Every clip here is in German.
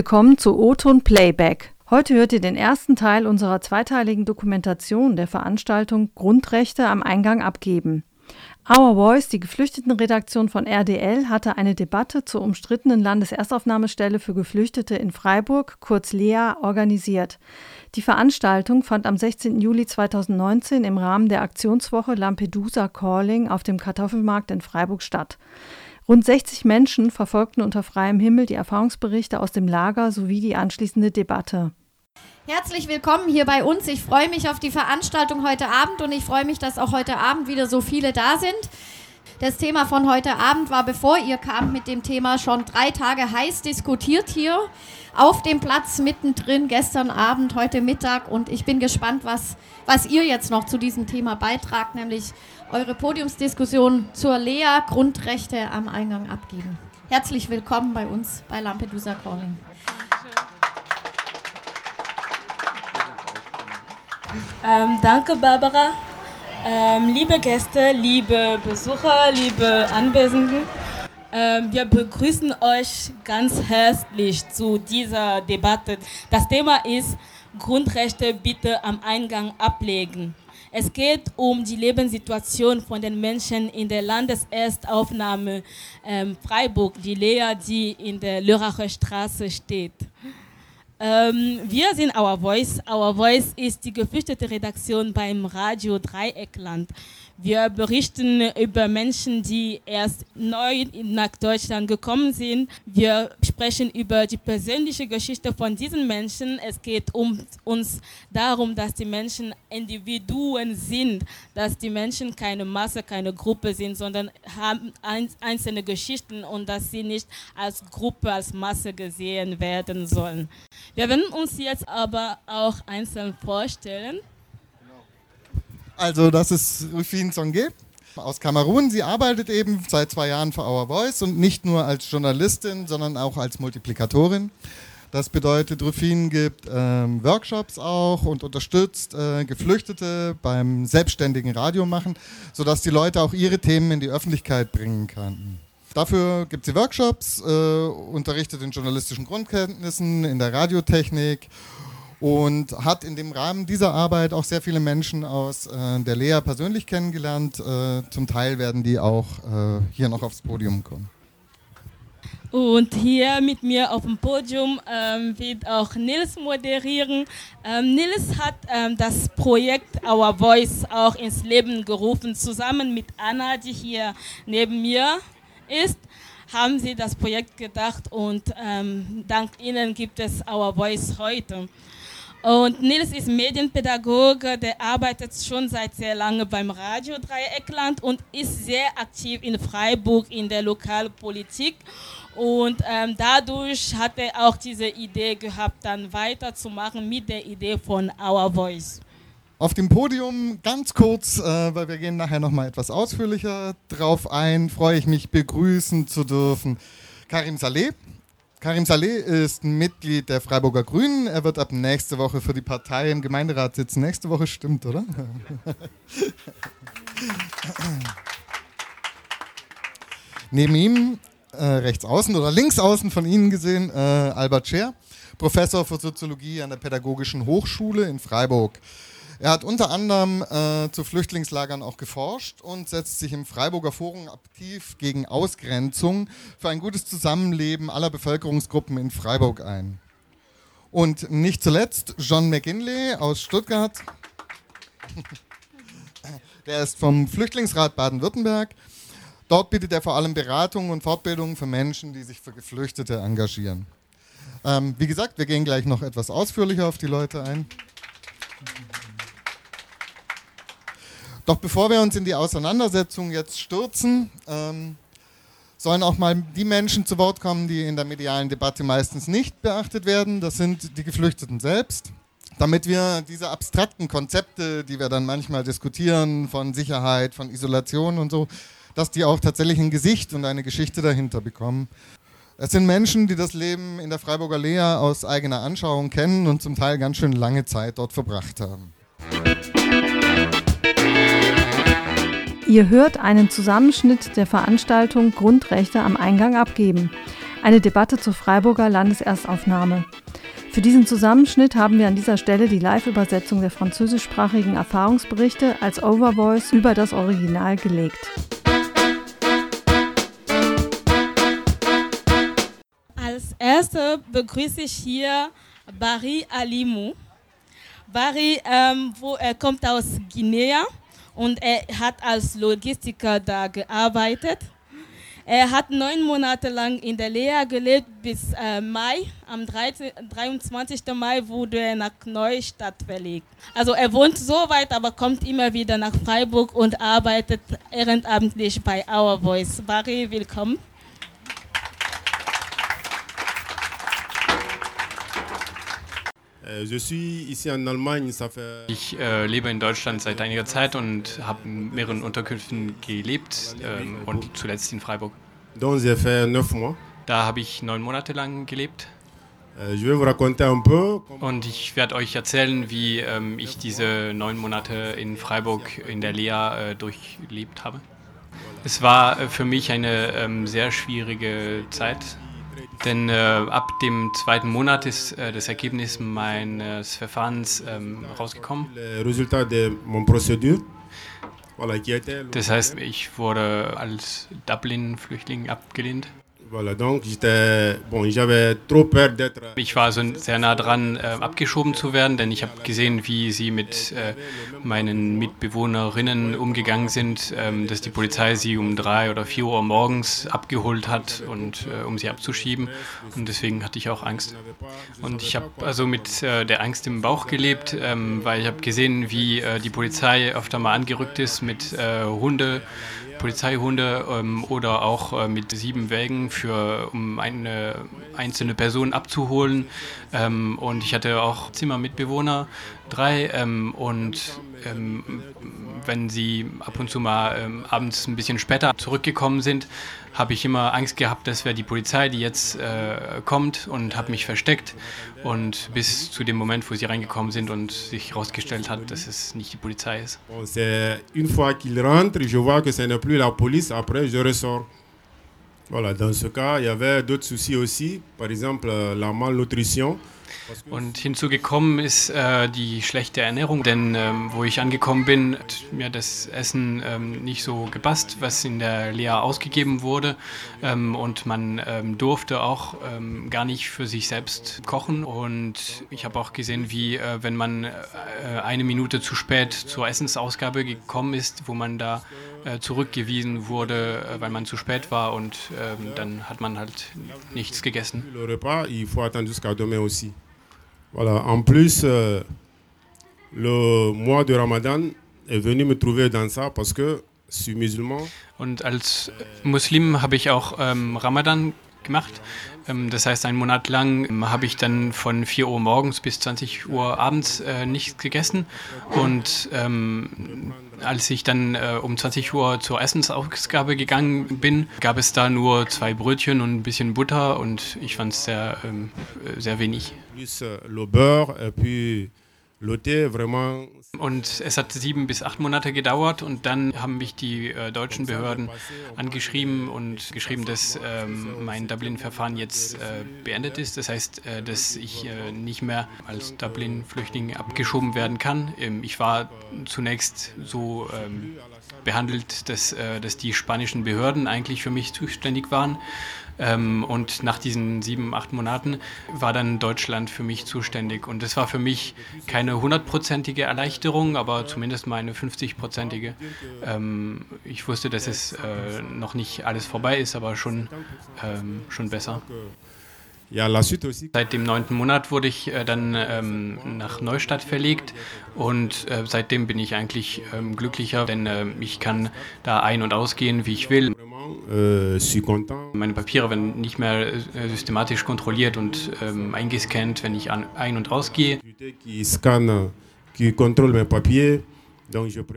willkommen zu O-Ton Playback. Heute hört ihr den ersten Teil unserer zweiteiligen Dokumentation der Veranstaltung Grundrechte am Eingang abgeben. Our Voice, die Geflüchtetenredaktion von RDL, hatte eine Debatte zur umstrittenen Landeserstaufnahmestelle für Geflüchtete in Freiburg, kurz LEA, organisiert. Die Veranstaltung fand am 16. Juli 2019 im Rahmen der Aktionswoche Lampedusa Calling auf dem Kartoffelmarkt in Freiburg statt. Rund 60 Menschen verfolgten unter freiem Himmel die Erfahrungsberichte aus dem Lager sowie die anschließende Debatte. Herzlich willkommen hier bei uns. Ich freue mich auf die Veranstaltung heute Abend und ich freue mich, dass auch heute Abend wieder so viele da sind. Das Thema von heute Abend war, bevor ihr kamt mit dem Thema, schon drei Tage heiß diskutiert hier auf dem Platz mittendrin, gestern Abend, heute Mittag. Und ich bin gespannt, was, was ihr jetzt noch zu diesem Thema beitragt, nämlich eure Podiumsdiskussion zur Lea Grundrechte am Eingang abgeben. Herzlich willkommen bei uns bei Lampedusa Calling. Ähm, danke, Barbara. Ähm, liebe Gäste, liebe Besucher, liebe Anwesenden, ähm, wir begrüßen euch ganz herzlich zu dieser Debatte. Das Thema ist Grundrechte bitte am Eingang ablegen. Es geht um die Lebenssituation von den Menschen in der Landeserstaufnahme ähm, Freiburg, die Lea, die in der Lörracher Straße steht. Ähm, wir sind Our Voice. Our Voice ist die geflüchtete Redaktion beim Radio Dreieckland. Wir berichten über Menschen, die erst neu nach Deutschland gekommen sind. Wir sprechen über die persönliche Geschichte von diesen Menschen. Es geht um uns darum, dass die Menschen Individuen sind, dass die Menschen keine Masse, keine Gruppe sind, sondern haben einzelne Geschichten und dass sie nicht als Gruppe, als Masse gesehen werden sollen. Wir werden uns jetzt aber auch einzeln vorstellen. Also das ist Rufin Songe aus Kamerun. Sie arbeitet eben seit zwei Jahren für Our Voice und nicht nur als Journalistin, sondern auch als Multiplikatorin. Das bedeutet, Rufin gibt ähm, Workshops auch und unterstützt äh, Geflüchtete beim selbstständigen Radiomachen, sodass die Leute auch ihre Themen in die Öffentlichkeit bringen können. Dafür gibt sie Workshops, äh, unterrichtet in journalistischen Grundkenntnissen, in der Radiotechnik und hat in dem Rahmen dieser Arbeit auch sehr viele Menschen aus äh, der Lea persönlich kennengelernt. Äh, zum Teil werden die auch äh, hier noch aufs Podium kommen. Und hier mit mir auf dem Podium ähm, wird auch Nils moderieren. Ähm, Nils hat ähm, das Projekt Our Voice auch ins Leben gerufen, zusammen mit Anna, die hier neben mir ist haben sie das Projekt gedacht und ähm, dank ihnen gibt es Our Voice heute. Und Nils ist Medienpädagoge, der arbeitet schon seit sehr lange beim Radio Dreieckland und ist sehr aktiv in Freiburg in der Lokalpolitik. Und ähm, dadurch hat er auch diese Idee gehabt, dann weiterzumachen mit der Idee von Our Voice. Auf dem Podium ganz kurz, äh, weil wir gehen nachher noch mal etwas ausführlicher drauf ein, freue ich mich begrüßen zu dürfen Karim Saleh. Karim Saleh ist Mitglied der Freiburger Grünen. Er wird ab nächste Woche für die Partei im Gemeinderat sitzen. Nächste Woche stimmt, oder? Neben ihm, äh, rechts außen oder links außen von Ihnen gesehen, äh, Albert Scher, Professor für Soziologie an der Pädagogischen Hochschule in Freiburg. Er hat unter anderem äh, zu Flüchtlingslagern auch geforscht und setzt sich im Freiburger Forum aktiv gegen Ausgrenzung für ein gutes Zusammenleben aller Bevölkerungsgruppen in Freiburg ein. Und nicht zuletzt John McGinley aus Stuttgart. Der ist vom Flüchtlingsrat Baden-Württemberg. Dort bietet er vor allem Beratung und Fortbildung für Menschen, die sich für Geflüchtete engagieren. Ähm, wie gesagt, wir gehen gleich noch etwas ausführlicher auf die Leute ein. Doch bevor wir uns in die Auseinandersetzung jetzt stürzen, ähm, sollen auch mal die Menschen zu Wort kommen, die in der medialen Debatte meistens nicht beachtet werden. Das sind die Geflüchteten selbst. Damit wir diese abstrakten Konzepte, die wir dann manchmal diskutieren, von Sicherheit, von Isolation und so, dass die auch tatsächlich ein Gesicht und eine Geschichte dahinter bekommen. Es sind Menschen, die das Leben in der Freiburger Lea aus eigener Anschauung kennen und zum Teil ganz schön lange Zeit dort verbracht haben. Ihr hört einen Zusammenschnitt der Veranstaltung Grundrechte am Eingang abgeben. Eine Debatte zur Freiburger Landeserstaufnahme. Für diesen Zusammenschnitt haben wir an dieser Stelle die Live-Übersetzung der französischsprachigen Erfahrungsberichte als Overvoice über das Original gelegt. Als erster begrüße ich hier Barry Alimou. Barry, ähm, wo er kommt aus Guinea und er hat als Logistiker da gearbeitet. Er hat neun Monate lang in der Lea gelebt bis äh, Mai. Am 13, 23. Mai wurde er nach Neustadt verlegt. Also er wohnt so weit, aber kommt immer wieder nach Freiburg und arbeitet ehrenamtlich bei Our Voice. Barry, willkommen. Ich äh, lebe in Deutschland seit einiger Zeit und habe in mehreren Unterkünften gelebt ähm, und zuletzt in Freiburg. Da habe ich neun Monate lang gelebt Euh, und ich werde euch erzählen, wie ähm, ich diese neun Monate in Freiburg in der Lea äh, durchlebt habe. Es war äh, für mich eine ähm, sehr schwierige Zeit, denn äh, ab dem zweiten Monat ist äh, das Ergebnis meines Verfahrens ähm, rausgekommen. était Das heißt, ich wurde als Dublin-Flüchtling abgelehnt. Ich war so sehr nah dran, äh, abgeschoben zu werden, denn ich habe gesehen, wie sie mit äh, meinen Mitbewohnerinnen umgegangen sind, ähm, dass die Polizei sie um drei oder vier Uhr morgens abgeholt hat und äh, um sie abzuschieben. Und deswegen hatte ich auch Angst. Und ich habe also mit äh, der Angst im Bauch gelebt, ähm, weil ich habe gesehen, wie äh, die Polizei öfter mal angerückt ist mit äh, Hunde. Polizeihunde ähm, oder auch äh, mit sieben Wägen für um eine einzelne Person abzuholen. Ähm, und ich hatte auch Zimmermitbewohner, drei. Ähm, und ähm, wenn sie ab und zu mal ähm, abends ein bisschen später zurückgekommen sind, habe ich immer Angst gehabt, das wäre die Polizei, die jetzt äh, kommt und habe mich versteckt. Und bis zu dem Moment, wo sie reingekommen sind und sich herausgestellt hat, dass es nicht die Polizei ist. bon, c'est une fois qu'il rentre, je vois que ce n'est plus la police, après je ressors. Voilà, dans ce cas, il y avait d'autres soucis aussi, par exemple euh, la malnutrition. Und hinzugekommen ist äh, die schlechte Ernährung, denn ähm, wo ich angekommen bin, hat mir das Essen ähm, nicht so gepasst, was in der Lea ausgegeben wurde. Ähm, und man ähm, durfte auch ähm, gar nicht für sich selbst kochen. Und ich habe auch gesehen, wie äh, wenn man äh, eine Minute zu spät zur Essensausgabe gekommen ist, wo man da äh, zurückgewiesen wurde, äh, weil man zu spät war und ähm, dann hat man halt nichts gegessen. Voilà, en plus, euh, le mois de Ramadan est venu me trouver dans ça parce que je suis musulman. Und als Muslim habe ich auch ähm, Ramadan gemacht. Ähm, das heißt, einen Monat lang ähm, habe ich dann von 4 Uhr morgens bis 20 Uhr abends äh, nichts gegessen. Und ähm, als ich dann äh, um 20 Uhr zur Essensausgabe gegangen bin, gab es da nur zwei Brötchen und ein bisschen Butter und ich fand es sehr, ähm, äh, sehr wenig. plus le beurre puis. Und es hat sieben bis acht Monate gedauert und dann haben mich die äh, deutschen Behörden angeschrieben und geschrieben, dass ähm, mein Dublin-Verfahren jetzt äh, beendet ist. Das heißt, äh, dass ich äh, nicht mehr als Dublin-Flüchtling abgeschoben werden kann. Ähm, ich war zunächst so ähm, behandelt, dass, äh, dass die spanischen Behörden eigentlich für mich zuständig waren. Ähm, und nach diesen sieben, acht Monaten war dann Deutschland für mich zuständig. Und das war für mich keine hundertprozentige Erleichterung, aber zumindest mal eine 50-prozentige. Ähm, ich wusste, dass es äh, noch nicht alles vorbei ist, aber schon, ähm, schon besser. Seit dem neunten Monat wurde ich äh, dann ähm, nach Neustadt verlegt und äh, seitdem bin ich eigentlich ähm, glücklicher, denn äh, ich kann da ein- und ausgehen, wie ich will. Euh. Meine Papiere werden nicht mehr äh, systematisch kontrolliert und ähm, eingescannt, wenn ich an, ein- und ausgehe.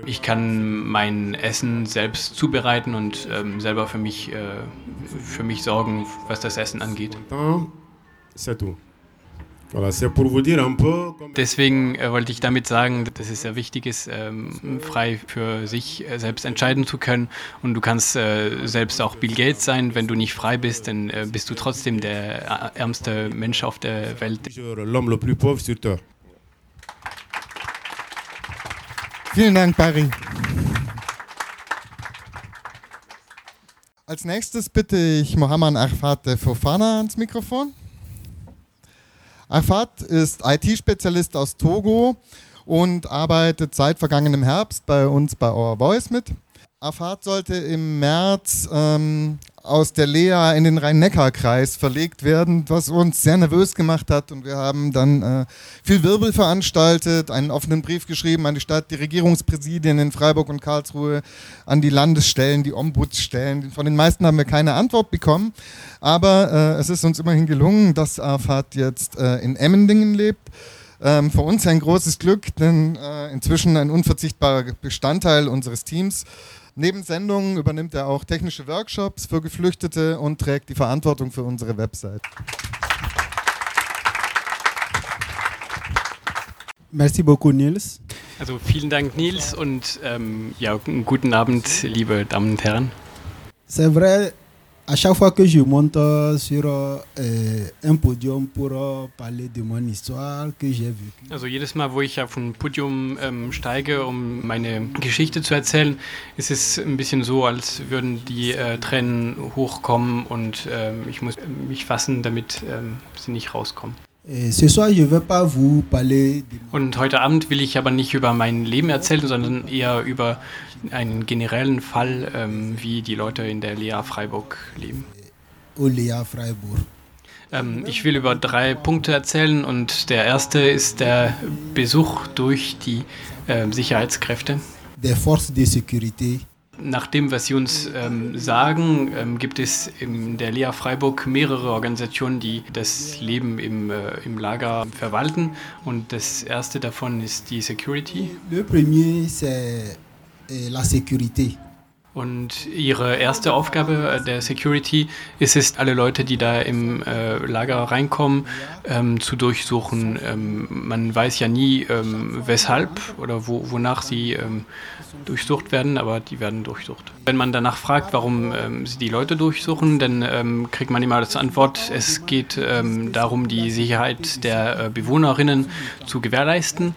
Ich kann mein Essen selbst zubereiten und ähm, selber für mich, äh, für mich sorgen, was das Essen angeht. Deswegen äh, wollte ich damit sagen, dass es sehr wichtig ist, ähm, frei für sich äh, selbst entscheiden zu können. Und du kannst äh, selbst auch Bill Gates sein. Wenn du nicht frei bist, dann bist du trotzdem der ärmste Mensch auf der Welt. Vielen Dank, Barry. Als nächstes bitte ich Mohammed Arfat Fofana ans Mikrofon. Arfat ist IT-Spezialist aus Togo und arbeitet seit vergangenem Herbst bei uns bei Our Voice mit. Arfat sollte im März ähm, aus der Lea in den Rhein-Neckar-Kreis verlegt werden, was uns sehr nervös gemacht hat. Und wir haben dann äh, viel Wirbel veranstaltet, einen offenen Brief geschrieben an die Stadt, die Regierungspräsidien in Freiburg und Karlsruhe, an die Landesstellen, die Ombudsstellen. Von den meisten haben wir keine Antwort bekommen. Aber äh, es ist uns immerhin gelungen, dass Arfat jetzt äh, in Emmendingen lebt. Ähm, für uns ein großes Glück, denn äh, inzwischen ein unverzichtbarer Bestandteil unseres Teams. Neben Sendungen übernimmt er auch technische Workshops für Geflüchtete und trägt die Verantwortung für unsere Website. Merci beaucoup, Nils. Also vielen Dank, Nils, und ähm, ja, guten Abend, liebe Damen und Herren. C'est vrai, à chaque fois que je monte sur euh, un podium pour euh, parler de mon histoire que j'ai vécue. Also jedes Mal, wo ich auf ein Podium ähm, steige, um meine Geschichte zu erzählen, ist es ein bisschen so, als würden die äh, Tränen hochkommen und ähm, ich muss mich fassen, damit ähm, sie nicht rauskommen. Und heute Abend will ich aber nicht über mein Leben erzählen, sondern eher über einen generellen Fall, ähm, wie die Leute in der Lea Freiburg leben. Freiburg. Ähm, ich will über drei Punkte erzählen und der erste ist der Besuch durch die äh, Sicherheitskräfte. Des forces de sécurité Nach dem, was Sie uns ähm, sagen, ähm, gibt es in der Lea Freiburg mehrere Organisationen, die das Leben im, äh, im Lager verwalten. Und das erste davon ist die Security. Le premier, c'est euh, la sécurité. Und ihre erste Aufgabe äh, der Security ist es, alle Leute, die da im äh, Lager reinkommen, ähm, zu durchsuchen. Ähm, man weiß ja nie, ähm, weshalb oder wo, wonach sie ähm, durchsucht werden, aber die werden durchsucht. Wenn man danach fragt, warum ähm, sie die Leute durchsuchen, dann ähm, kriegt man immer als Antwort, es geht darum, die Sicherheit der äh, Bewohnerinnen zu gewährleisten.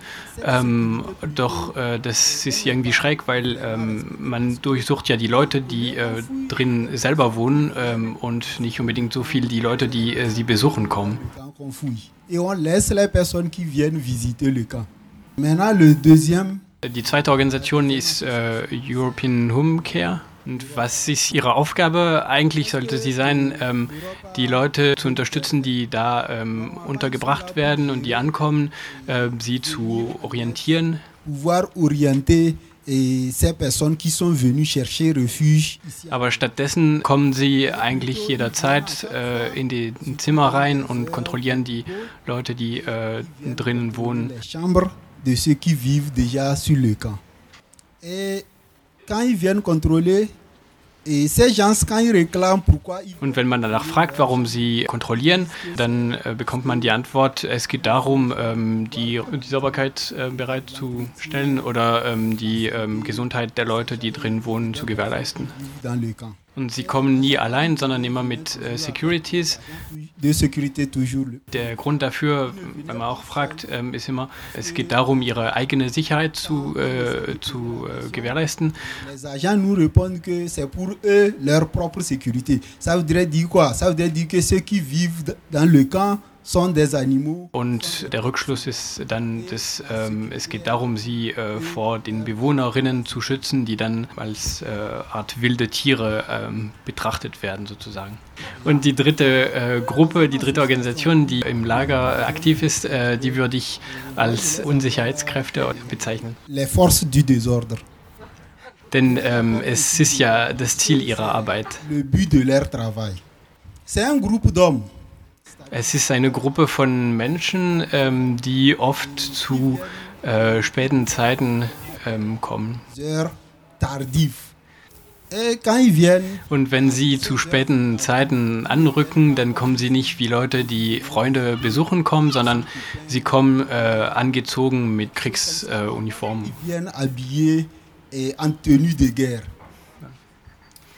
Doch äh, das ist irgendwie schräg, weil man durchsucht ja die Leute, die äh, drin selber wohnen ähm, und nicht unbedingt so viel die Leute, die äh, sie besuchen kommen. Die zweite Organisation ist äh, European Home Care. Und was ist ihre Aufgabe? Eigentlich sollte sie sein, ähm, die Leute zu unterstützen, die da ähm, untergebracht werden und die ankommen, äh, sie zu orientieren, pouvoir orienter et ces personnes qui sont venues chercher refuge Aber stattdessen kommen sie eigentlich jederzeit äh, in die Zimmer rein und kontrollieren die Leute, die äh, drinnen wohnen. chambres de ceux qui vivent déjà sur le camp. Et quand ils viennent contrôler, Und wenn man danach fragt, warum sie kontrollieren, dann äh, bekommt man die Antwort, es geht darum, ähm, die, die Sauberkeit äh, bereitzustellen oder ähm, die ähm, Gesundheit der Leute, die drin wohnen, zu gewährleisten. Und sie kommen nie allein, sondern immer mit äh, Securities. Der Grund dafür, wenn man auch fragt, ähm, ist immer, es geht darum, ihre eigene Sicherheit zu, äh, zu äh, gewährleisten. Les agents nous répondent que c'est pour eux leur propre sécurité. Ça voudrait dire quoi Ça voudrait dire que ceux qui vivent dans le camp. Und der Rückschluss ist dann, dass ähm, es geht darum, sie äh, vor den Bewohnerinnen zu schützen, die dann als äh, Art wilde Tiere ähm, betrachtet werden sozusagen. Und die dritte äh, Gruppe, die dritte Organisation, die im Lager äh, aktiv ist, äh, die würde ich als Unsicherheitskräfte bezeichnen. Les forces du désordre. Denn ähm, es ist ja das Ziel ihrer Arbeit. Le but de leur travail. C'est un groupe d'hommes. Es ist eine Gruppe von Menschen, ähm, die oft zu äh, späten Zeiten ähm, kommen. Sehr ils viennent, Und wenn sie zu späten Zeiten anrücken, dann kommen sie nicht wie Leute, die Freunde besuchen kommen, sondern sie kommen äh, angezogen mit Kriegsuniformen. ils viennent habillés et en tenue de guerre. Et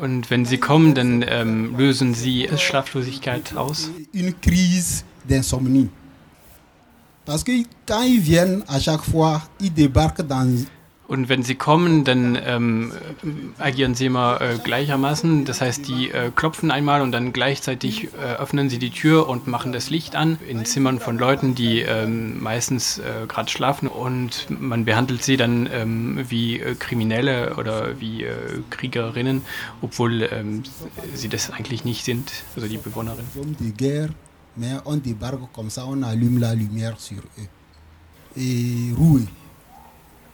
Und wenn sie kommen, dann ähm, lösen sie Schlaflosigkeit aus. une crise d'insomnie. Parce que quand ils viennent, à chaque fois, ils débarquent dans Und wenn sie kommen, dann ähm, agieren sie immer äh, gleichermaßen. Das heißt, die äh, klopfen einmal und dann gleichzeitig äh, öffnen sie die Tür und machen das Licht an in Zimmern von Leuten, die ähm, meistens äh, gerade schlafen. Und man behandelt sie dann ähm, wie äh, Kriminelle oder wie äh, Kriegerinnen, obwohl ähm, sie das eigentlich nicht sind, also die Bewohnerinnen. mais on débarque comme ça, on allume la lumière sur eux. Et roué.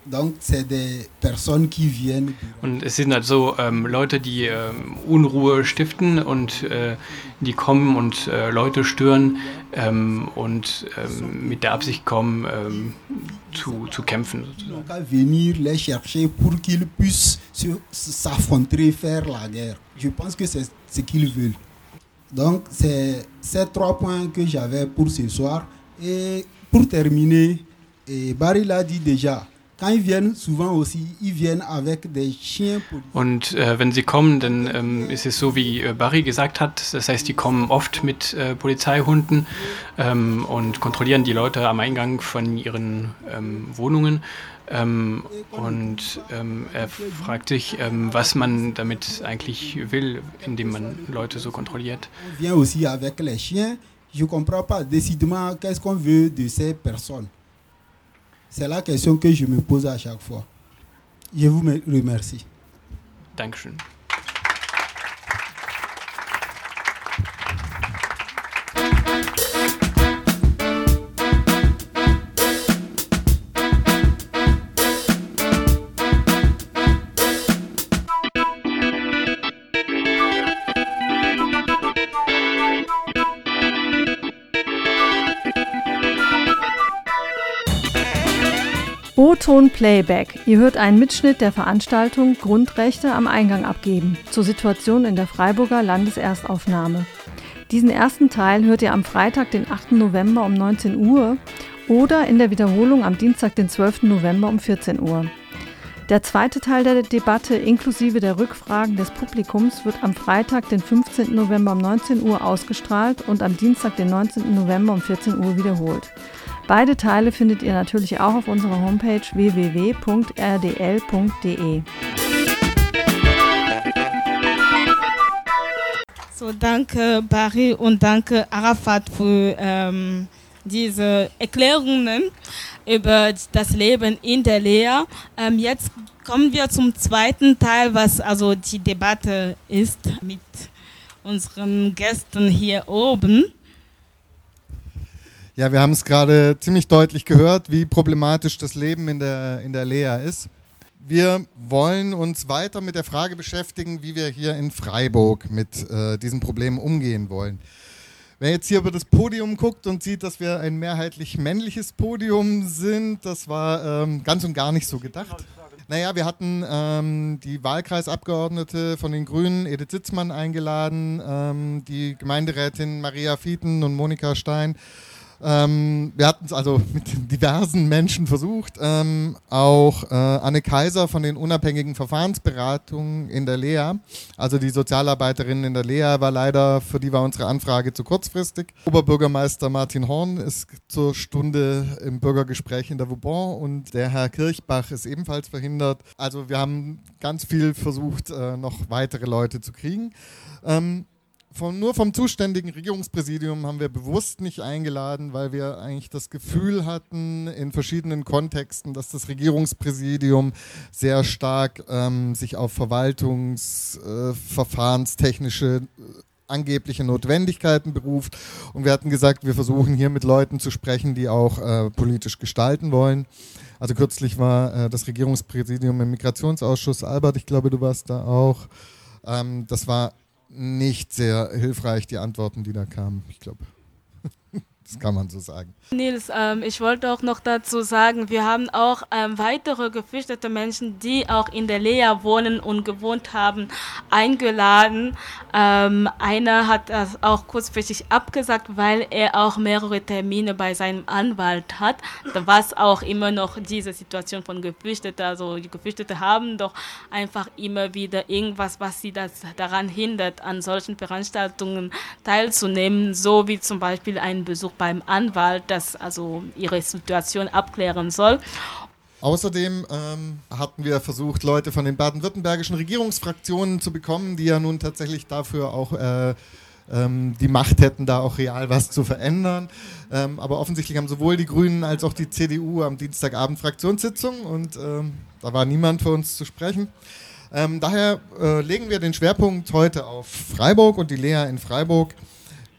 Donc, c'est des personnes qui viennent. Und es sind halt so ähm, Leute, die ähm, Unruhe stiften und äh, die kommen und äh, Leute stören ähm, und ähm, mit der Absicht kommen, ähm, zu, zu kämpfen. sozusagen. Donc, à venir les chercher pour qu'ils puissent se- s'affronter, faire la guerre. Je pense que c'est ce qu'ils veulent. Donc, c'est ces trois points que j'avais pour ce soir. Et pour terminer, et Barry l'a dit déjà, Und äh, wenn sie kommen, dann ähm, ist es so, wie äh, Barry gesagt hat. Das heißt, die kommen oft mit äh, Polizeihunden ähm, und kontrollieren die Leute am Eingang von ihren ähm, Wohnungen. Ähm, und ähm, er fragt sich, ähm, was man damit eigentlich will, indem man Leute so kontrolliert. On vient aussi avec les chiens. Je comprends pas décidément qu'est-ce qu'on veut de ces personnes. C'est la question que je me pose à chaque fois. Je vous me- remercie. O-Ton Playback. Ihr hört einen Mitschnitt der Veranstaltung Grundrechte am Eingang abgeben zur Situation in der Freiburger Landeserstaufnahme. Diesen ersten Teil hört ihr am Freitag, den 8. November um 19 Uhr oder in der Wiederholung am Dienstag, den 12. November um 14 Uhr. Der zweite Teil der Debatte inklusive der Rückfragen des Publikums wird am Freitag, den 15. November um 19 Uhr ausgestrahlt und am Dienstag, den 19. November um 14 Uhr wiederholt. Beide Teile findet ihr natürlich auch auf unserer Homepage www.rdl.de. So, danke Barry und danke Arafat für ähm, diese Erklärungen über das Leben in der Lehre. Ähm, jetzt kommen wir zum zweiten Teil, was also die Debatte ist mit unseren Gästen hier oben. Ja, wir haben es gerade ziemlich deutlich gehört, wie problematisch das Leben in der, in der Lea ist. Wir wollen uns weiter mit der Frage beschäftigen, wie wir hier in Freiburg mit äh, diesen Problemen umgehen wollen. Wer jetzt hier über das Podium guckt und sieht, dass wir ein mehrheitlich männliches Podium sind, das war ähm, ganz und gar nicht so gedacht. Naja, wir hatten ähm, die Wahlkreisabgeordnete von den Grünen, Edith Sitzmann, eingeladen, ähm, die Gemeinderätin Maria Fieten und Monika Stein. Ähm, wir hatten es also mit diversen Menschen versucht. Ähm, auch äh, Anne Kaiser von den unabhängigen Verfahrensberatungen in der Lea, also die Sozialarbeiterin in der Lea, war leider, für die war unsere Anfrage zu kurzfristig. Oberbürgermeister Martin Horn ist zur Stunde im Bürgergespräch in der Vauban und der Herr Kirchbach ist ebenfalls verhindert. Also wir haben ganz viel versucht, äh, noch weitere Leute zu kriegen. Ähm, von, nur vom zuständigen Regierungspräsidium haben wir bewusst nicht eingeladen, weil wir eigentlich das Gefühl hatten, in verschiedenen Kontexten, dass das Regierungspräsidium sehr stark ähm, sich auf verwaltungsverfahrenstechnische äh, angebliche Notwendigkeiten beruft. Und wir hatten gesagt, wir versuchen hier mit Leuten zu sprechen, die auch äh, politisch gestalten wollen. Also kürzlich war äh, das Regierungspräsidium im Migrationsausschuss. Albert, ich glaube, du warst da auch. Ähm, das war nicht sehr hilfreich, die Antworten, die da kamen, ich glaube. Das kann man so sagen. Nils, ähm, ich wollte auch noch dazu sagen, wir haben auch ähm, weitere geflüchtete Menschen, die auch in der Lea wohnen und gewohnt haben, eingeladen. Ähm, einer hat das auch kurzfristig abgesagt, weil er auch mehrere Termine bei seinem Anwalt hat. Es auch immer noch diese Situation von Geflüchteten. Also die Geflüchteten haben doch einfach immer wieder irgendwas, was sie das daran hindert, an solchen Veranstaltungen teilzunehmen, so wie zum Beispiel ein Besuch beim Anwalt, das also ihre Situation abklären soll. Außerdem ähm, hatten wir versucht, Leute von den baden-württembergischen Regierungsfraktionen zu bekommen, die ja nun tatsächlich dafür auch äh, ähm, die Macht hätten, da auch real was zu verändern. Ähm, aber offensichtlich haben sowohl die Grünen als auch die CDU am Dienstagabend Fraktionssitzung und ähm, da war niemand für uns zu sprechen. Ähm, daher äh, legen wir den Schwerpunkt heute auf Freiburg und die Lea in Freiburg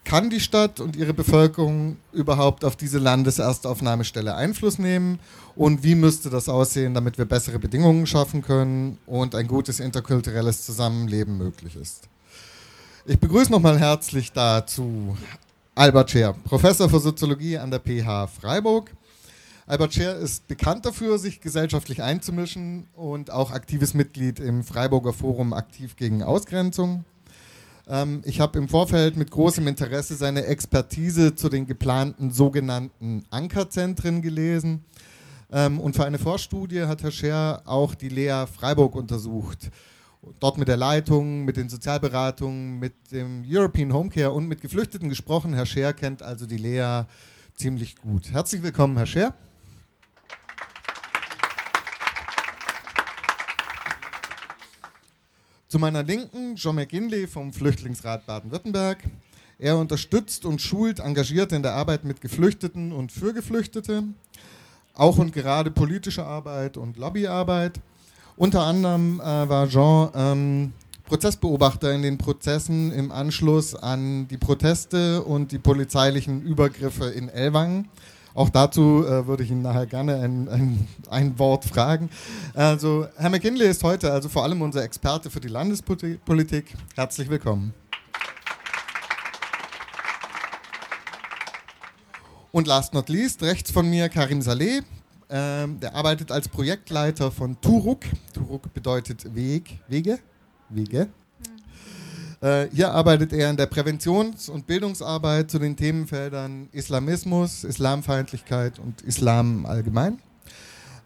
kann die Stadt und ihre Bevölkerung überhaupt auf diese Landeserstaufnahmestelle Einfluss nehmen? Und wie müsste das aussehen, damit wir bessere Bedingungen schaffen können und ein gutes interkulturelles Zusammenleben möglich ist? Ich begrüße nochmal herzlich dazu Albert Scher, Professor für Soziologie an der PH Freiburg. Albert Scher ist bekannt dafür, sich gesellschaftlich einzumischen und auch aktives Mitglied im Freiburger Forum Aktiv gegen Ausgrenzung. Ähm, ich habe im Vorfeld mit großem Interesse seine Expertise zu den geplanten sogenannten Ankerzentren gelesen. Ähm, und für eine Vorstudie hat Herr Scher auch die Lea Freiburg untersucht. Dort mit der Leitung, mit den Sozialberatungen, mit dem European Homecare und mit Geflüchteten gesprochen. Herr Scher kennt also die Lea ziemlich gut. Herzlich willkommen, Herr Scher. Zu meiner Linken John McGinley vom Flüchtlingsrat Baden-Württemberg. Er unterstützt und schult Engagierte in der Arbeit mit Geflüchteten und für Geflüchtete, auch und gerade politische Arbeit und Lobbyarbeit. Unter anderem äh, war Jean ähm, Prozessbeobachter in den Prozessen im Anschluss an die Proteste und die polizeilichen Übergriffe in Ellwangen. Auch dazu äh, würde ich ihn nachher gerne ein, ein, ein, Wort fragen. Also, Herr McKinley ist heute also vor allem unser Experte für die Landespolitik. Herzlich willkommen. Und last not least, rechts von mir Karim Saleh. Ähm, der arbeitet als Projektleiter von Turuk. Turuk bedeutet Weg, Wege, Wege. Äh, hier arbeitet er in der Präventions- und Bildungsarbeit zu den Themenfeldern Islamismus, Islamfeindlichkeit und Islam allgemein.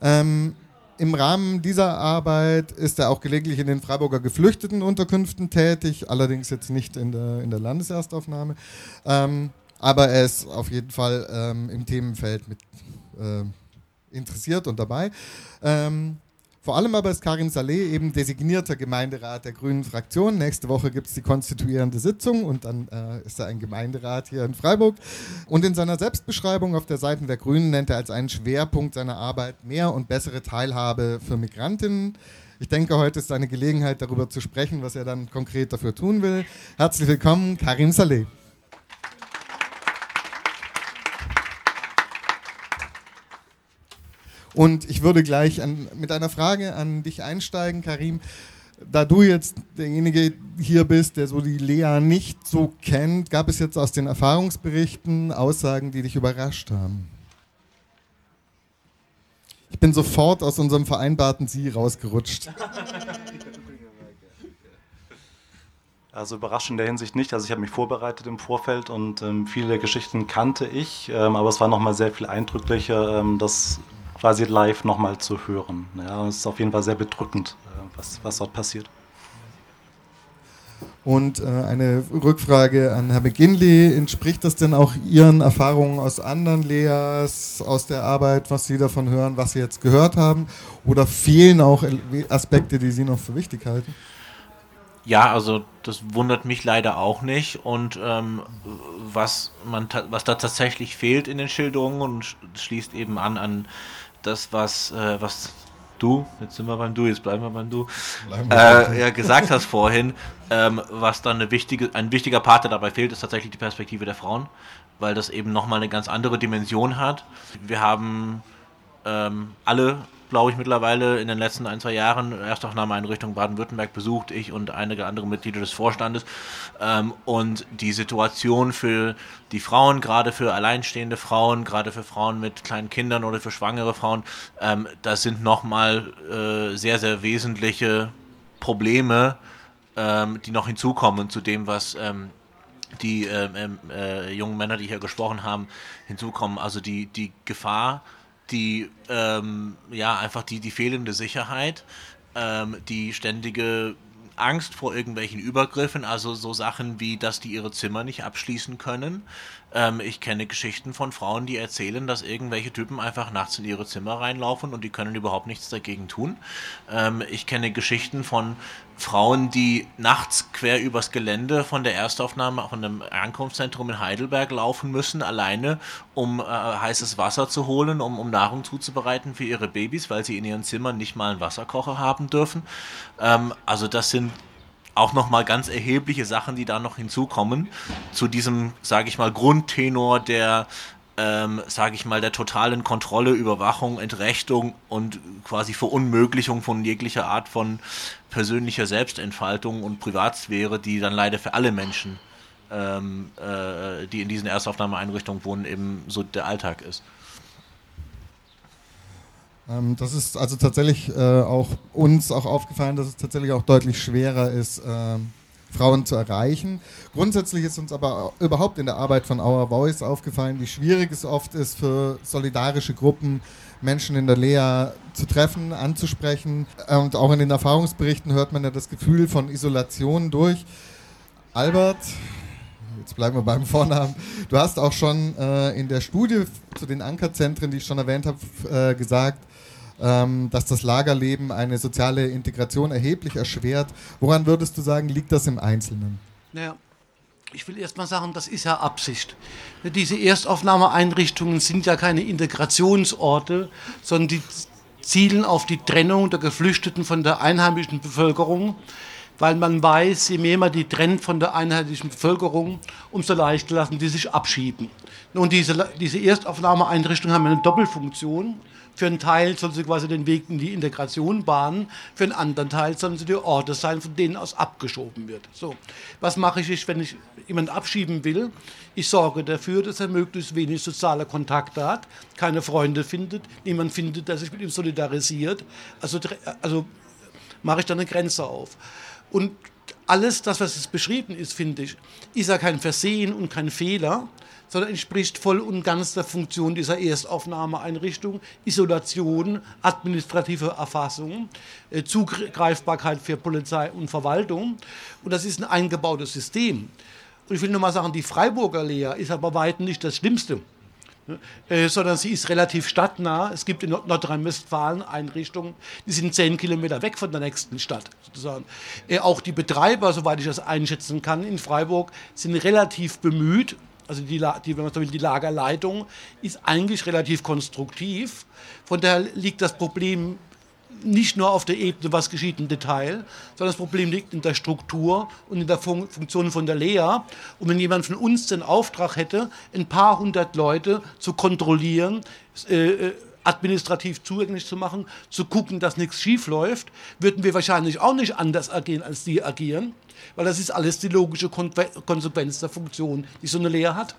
Ähm, Im Rahmen dieser Arbeit ist er auch gelegentlich in den Freiburger Geflüchtetenunterkünften tätig, allerdings jetzt nicht in der, in der Landeserstaufnahme. Ähm, aber er ist auf jeden Fall ähm, im Themenfeld mit äh, interessiert und dabei. Ähm, vor allem aber ist Karim Saleh eben designierter Gemeinderat der Grünen Fraktion. Nächste Woche gibt es die konstituierende Sitzung und dann äh, ist er ein Gemeinderat hier in Freiburg. Und in seiner Selbstbeschreibung auf der Seite der Grünen nennt er als einen Schwerpunkt seiner Arbeit mehr und bessere Teilhabe für Migrantinnen. Ich denke, heute ist eine Gelegenheit, darüber zu sprechen, was er dann konkret dafür tun will. Herzlich willkommen, Karim Saleh. Und ich würde gleich an, mit einer Frage an dich einsteigen, Karim. Da du jetzt derjenige hier bist, der so die Lea nicht so kennt, gab es jetzt aus den Erfahrungsberichten Aussagen, die dich überrascht haben? Ich bin sofort aus unserem vereinbarten Sie rausgerutscht. Also überraschend in der Hinsicht nicht. Also ich habe mich vorbereitet im Vorfeld und ähm, viele Geschichten kannte ich, ähm, aber es war nochmal sehr viel eindrücklicher, ähm, das quasi live nochmal zu hören. Ja, es ist auf jeden Fall sehr bedrückend, äh, was, was dort passiert. Und äh, eine Rückfrage an Herr McGinley. Entspricht das denn auch Ihren Erfahrungen aus anderen Leas, aus der Arbeit, was Sie davon hören, was Sie jetzt gehört haben? Oder fehlen auch Aspekte, die Sie noch für wichtig halten? Ja, also das wundert mich leider auch nicht. Und ähm, was, man was da tatsächlich fehlt in den Schilderungen und schließt eben an an das, was, äh, was du, jetzt sind wir beim Du, jetzt bleiben wir beim Du, äh, ja, gesagt hast vorhin, ähm, was dann eine wichtige, ein wichtiger Part, der dabei fehlt, ist tatsächlich die Perspektive der Frauen, weil das eben nochmal eine ganz andere Dimension hat. Wir haben ähm, alle glaube ich, mittlerweile in den letzten ein, zwei Jahren Erstaufnahmeeinrichtungen Baden-Württemberg besucht, ich und einige andere Mitglieder des Vorstandes. Ähm, und die Situation für die Frauen, gerade für alleinstehende Frauen, gerade für Frauen mit kleinen Kindern oder für schwangere Frauen, ähm, das sind nochmal äh, sehr, sehr wesentliche Probleme, ähm, die noch hinzukommen zu dem, was ähm, die ähm, äh, jungen Männer, die hier gesprochen haben, hinzukommen. Also die, die Gefahr, die ähm, ja einfach die, die fehlende Sicherheit, ähm, die ständige Angst vor irgendwelchen Übergriffen, also so Sachen wie, dass die ihre Zimmer nicht abschließen können. Ähm, ich kenne Geschichten von Frauen, die erzählen, dass irgendwelche Typen einfach nachts in ihre Zimmer reinlaufen und die können überhaupt nichts dagegen tun. Ähm, ich kenne Geschichten von Frauen, die nachts quer übers Gelände von der Erstaufnahme von dem Ankunftszentrum in Heidelberg laufen müssen, alleine, um äh, heißes Wasser zu holen, um, um Nahrung zuzubereiten für ihre Babys, weil sie in ihren Zimmern nicht mal einen Wasserkocher haben dürfen. Ähm, also das sind auch nochmal ganz erhebliche Sachen, die da noch hinzukommen, zu diesem, sage ich mal, Grundtenor der ähm, sage ich mal, der totalen Kontrolle, Überwachung, Entrechtung und quasi Verunmöglichung von jeglicher Art von persönlicher Selbstentfaltung und Privatsphäre, die dann leider für alle Menschen, ähm, äh, die in diesen Erstaufnahmeeinrichtungen wohnen, eben so der Alltag ist. Ähm, das ist also tatsächlich äh, auch uns auch aufgefallen, dass es tatsächlich auch deutlich schwerer ist, äh, Frauen zu erreichen. Grundsätzlich ist uns aber überhaupt in der Arbeit von Our Voice aufgefallen, wie schwierig es oft ist für solidarische Gruppen, Menschen in der Lea zu treffen, anzusprechen. Und auch in den Erfahrungsberichten hört man ja das Gefühl von Isolation durch. Albert, jetzt bleiben wir beim Vornamen. Du hast auch schon äh, in der Studie zu den Ankerzentren, die ich schon erwähnt habe, äh, gesagt, ähm, dass das Lagerleben eine soziale Integration erheblich erschwert. Woran würdest du sagen, liegt das im Einzelnen? Naja, ich will erst mal sagen, das ist ja Absicht. Diese Erstaufnahmeeinrichtungen sind ja keine Integrationsorte, sondern die zielen auf die Trennung der Geflüchteten von der einheimischen Bevölkerung, weil man weiß, je mehr man die trennt von der einheimischen Bevölkerung, umso leichter lassen die sich abschieben. Nun, diese, diese Erstaufnahmeeinrichtungen haben eine Doppelfunktion. Für einen Teil sollen sie quasi den Weg in die Integration bahnen, für einen anderen Teil sollen sie die Orte sein, von denen aus abgeschoben wird. So, was mache ich, wenn ich jemanden abschieben will? Ich sorge dafür, dass er möglichst wenig soziale Kontakte hat, keine Freunde findet, niemand findet, der sich mit ihm solidarisiert. Also, also mache ich da eine Grenze auf. Und alles das, was jetzt beschrieben ist, finde ich, ist ja kein Versehen und kein Fehler, sondern entspricht voll und ganz der Funktion dieser Erstaufnahmeeinrichtung. Isolation, administrative Erfassung, äh, Zugreifbarkeit für Polizei und Verwaltung. Und das ist ein eingebautes System. Und ich will nur mal sagen, die Freiburger Lehre ist aber weit nicht das Schlimmste. Äh, sondern sie ist relativ stadtnah. Es gibt in Nordrhein-Westfalen Einrichtungen, die sind zehn Kilometer weg von der nächsten Stadt sozusagen. Äh, auch die Betreiber, soweit ich das einschätzen kann, in Freiburg sind relativ bemüht, also die, die, wenn man so will, die Lagerleitung ist eigentlich relativ konstruktiv. Von daher liegt das Problem nicht nur auf der Ebene, was geschieht im Detail, sondern das Problem liegt in der Struktur und in der Fun Funktion von der Lea. Und wenn jemand von uns den Auftrag hätte, ein paar hundert Leute zu kontrollieren, äh, äh administrativ zugänglich zu machen, zu gucken, dass nichts schief läuft, würden wir wahrscheinlich auch nicht anders agieren, als die agieren, weil das ist alles die logische Konsequenz der Funktion, die so eine Lehre hat.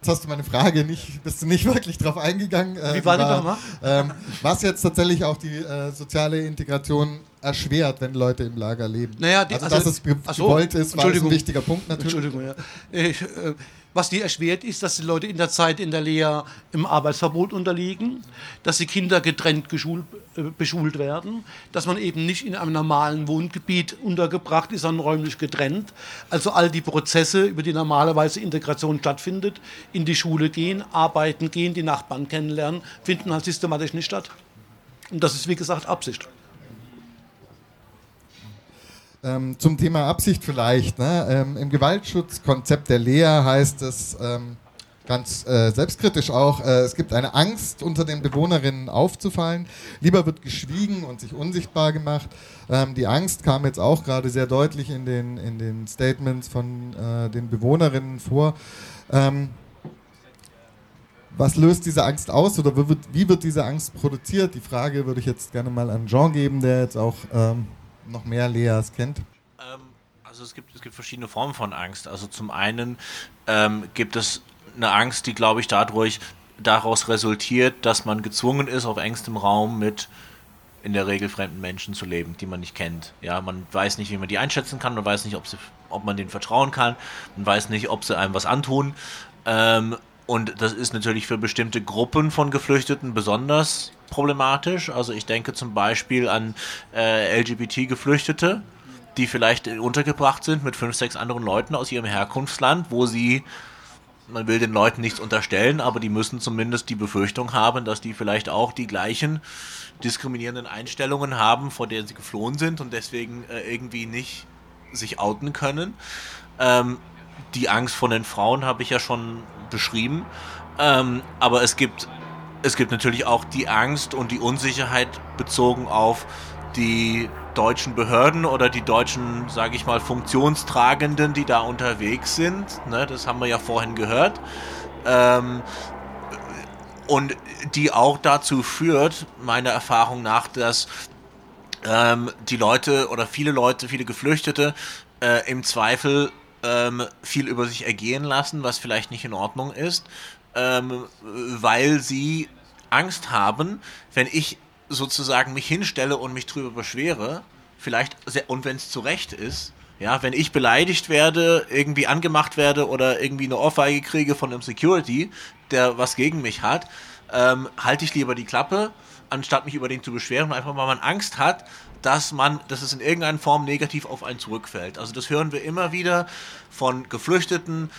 Jetzt hast du meine Frage nicht, bist du nicht wirklich drauf eingegangen. Äh, Wie war die nochmal? Ähm, was jetzt tatsächlich auch die äh, soziale Integration erschwert, wenn Leute im Lager leben. Naja, die, also, also, dass es gewollt so, ist, war ein wichtiger Punkt natürlich. Entschuldigung, ja. Ich, äh, was die erschwert ist, dass die Leute in der Zeit in der Lehre im Arbeitsverbot unterliegen, dass die Kinder getrennt geschult, äh, beschult werden, dass man eben nicht in einem normalen Wohngebiet untergebracht ist, sondern räumlich getrennt. Also all die Prozesse, über die normalerweise Integration stattfindet, in die Schule gehen, arbeiten gehen, die Nachbarn kennenlernen, finden halt systematisch nicht statt. Und das ist, wie gesagt, Absicht. Ähm, zum Thema Absicht vielleicht. Ne? Ähm, Im Gewaltschutzkonzept der Lea heißt es ähm, ganz äh, selbstkritisch auch, äh, es gibt eine Angst, unter den Bewohnerinnen aufzufallen. Lieber wird geschwiegen und sich unsichtbar gemacht. Ähm, die Angst kam jetzt auch gerade sehr deutlich in den, in den Statements von äh, den Bewohnerinnen vor. Ähm, was löst diese Angst aus oder wie wird, wie wird, diese Angst produziert? Die Frage würde ich jetzt gerne mal an Jean geben, der jetzt auch ähm, noch mehr Leas kennt. Ähm, also es gibt, es gibt verschiedene Formen von Angst. Also zum einen ähm, gibt es eine Angst, die, glaube ich, dadurch daraus resultiert, dass man gezwungen ist, auf engstem Raum mit in der Regel fremden Menschen zu leben, die man nicht kennt. Ja, man weiß nicht, wie man die einschätzen kann, man weiß nicht, ob, sie, ob man denen vertrauen kann, man weiß nicht, ob sie einem was antun. Ähm, und das ist natürlich für bestimmte Gruppen von Geflüchteten besonders problematisch. Also ich denke zum Beispiel an äh, LGBT-Geflüchtete, die vielleicht untergebracht sind mit fünf, sechs anderen Leuten aus ihrem Herkunftsland, wo sie man will den Leuten nichts unterstellen, aber die müssen zumindest die Befürchtung haben, dass die vielleicht auch die gleichen diskriminierenden Einstellungen haben, vor denen sie geflohen sind und deswegen äh, irgendwie nicht sich outen können. Ähm, die Angst vor den Frauen habe ich ja schon beschrieben. Ähm, aber es gibt, es gibt natürlich auch die Angst und die Unsicherheit bezogen auf die deutschen Behörden oder die deutschen, sage ich mal, Funktionstragenden, die da unterwegs sind. Ne, das haben wir ja vorhin gehört. Ähm, und die auch dazu führt, meiner Erfahrung nach, dass ähm, die Leute oder viele Leute, viele Geflüchtete äh, im Zweifel ähm, viel über sich ergehen lassen, was vielleicht nicht in Ordnung ist, ähm, weil sie Angst haben, wenn ich sozusagen mich hinstelle und mich drüber beschwere, vielleicht, und wenn es zu Recht ist, ja, wenn ich beleidigt werde, irgendwie angemacht werde oder irgendwie eine Ohrfeige kriege von einem Security, der was gegen mich hat, ähm, halte ich lieber die Klappe, anstatt mich über den zu beschweren, einfach weil man Angst hat, dass man, dass es in irgendeiner Form negativ auf einen zurückfällt. Also das hören wir immer wieder von Geflüchteten,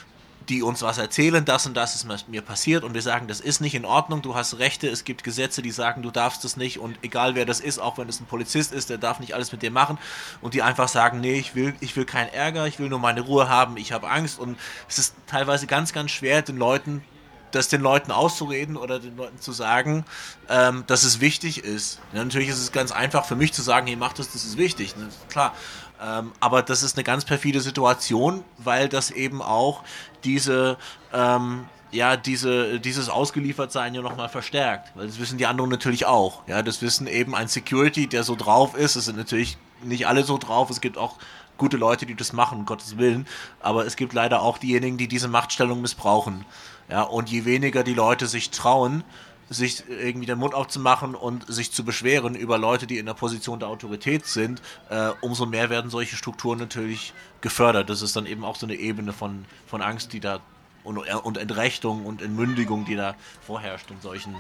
die uns was erzählen, das und das ist mir passiert und wir sagen, das ist nicht in Ordnung, du hast Rechte, es gibt Gesetze, die sagen, du darfst es nicht und egal wer das ist, auch wenn es ein Polizist ist, der darf nicht alles mit dir machen und die einfach sagen, nee, ich will, ich will keinen Ärger, ich will nur meine Ruhe haben, ich habe Angst und es ist teilweise ganz, ganz schwer, den Leuten das den Leuten auszureden oder den Leuten zu sagen, ähm, dass es wichtig ist. Ja, natürlich ist es ganz einfach für mich zu sagen, hey, mach das, das ist wichtig. Ne? Klar. Ähm, aber das ist eine ganz perfide Situation, weil das eben auch diese, ähm, ja, diese, dieses Ausgeliefertsein ja nochmal verstärkt. Weil das wissen die anderen natürlich auch. Ja, das wissen eben ein Security, der so drauf ist. Es sind natürlich nicht alle so drauf. Es gibt auch gute Leute, die das machen, um Gottes Willen. Aber es gibt leider auch diejenigen, die diese Machtstellung missbrauchen. Ja, und je weniger die Leute sich trauen, sich irgendwie den Mund aufzumachen und sich zu beschweren über Leute, die in der Position der Autorität sind, äh, umso mehr werden solche Strukturen natürlich gefördert. Das ist dann eben auch so eine Ebene von, von Angst, die da und, und Entrechtung und Entmündigung, die da vorherrscht in solchen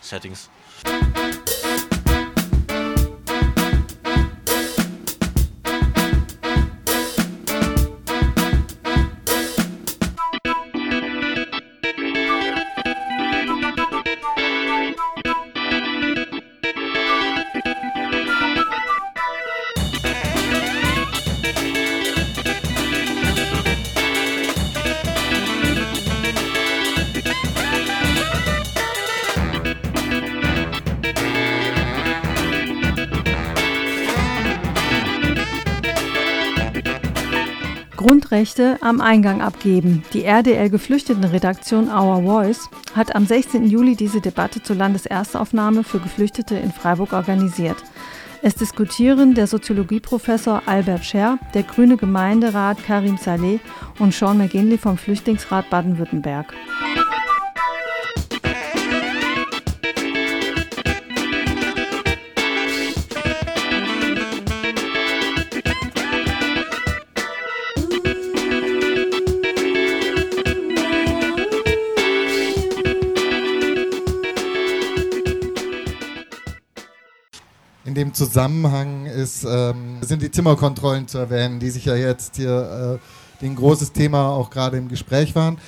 Settings. Grundrechte am Eingang abgeben. Die RDL-Geflüchtetenredaktion Our Voice hat am 16. Juli diese Debatte zur Landeserstaufnahme für Geflüchtete in Freiburg organisiert. Es diskutieren der Soziologieprofessor Albert Scher, der grüne Gemeinderat Karim Saleh und Sean McGinley vom Flüchtlingsrat Baden-Württemberg. Dem Zusammenhang ist, ähm, sind die Zimmerkontrollen zu erwähnen, die sich ja jetzt hier äh, ein großes Thema auch gerade im Gespräch waren.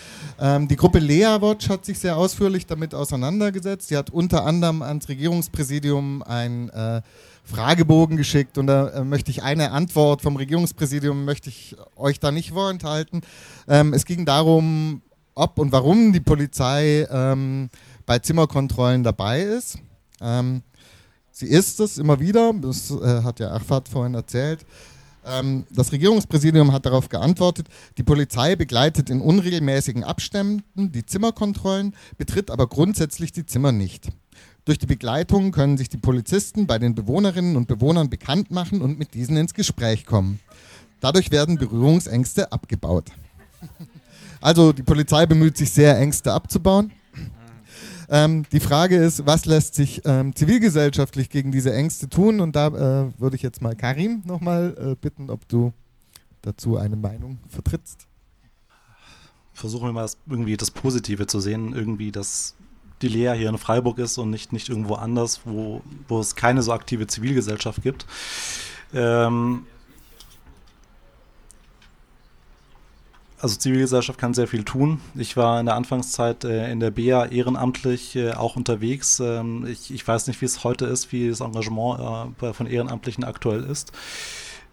Ähm, die Gruppe Lea Watch hat sich sehr ausführlich damit auseinandergesetzt. Sie hat unter anderem ans Regierungspräsidium ein äh, Fragebogen geschickt und da äh, möchte ich eine Antwort vom Regierungspräsidium möchte ich euch da nicht vorenthalten. Ähm, es ging darum, ob und warum die Polizei ähm, bei Zimmerkontrollen dabei ist. Ähm, Sie ist es immer wieder, das äh, hat ja Achfat vorhin erzählt. Ähm, das Regierungspräsidium hat darauf geantwortet, die Polizei begleitet in unregelmäßigen Abständen die Zimmerkontrollen, betritt aber grundsätzlich die Zimmer nicht. Durch die Begleitung können sich die Polizisten bei den Bewohnerinnen und Bewohnern bekannt machen und mit diesen ins Gespräch kommen. Dadurch werden Berührungsängste abgebaut. Also die Polizei bemüht sich sehr, Ängste abzubauen. Ähm, die Frage ist, was lässt sich ähm, zivilgesellschaftlich gegen diese Ängste tun? Und da äh, würde ich jetzt mal Karim nochmal äh, bitten, ob du dazu eine Meinung vertrittst. Versuchen wir mal das, irgendwie das Positive zu sehen, irgendwie, dass die Lea hier in Freiburg ist und nicht, nicht irgendwo anders, wo, wo es keine so aktive Zivilgesellschaft gibt. Ähm, also Zivilgesellschaft kann sehr viel tun. Ich war in der Anfangszeit äh, in der BA ehrenamtlich äh, auch unterwegs. Ähm, ich, ich, weiß nicht, wie es heute ist, wie das Engagement äh, von Ehrenamtlichen aktuell ist.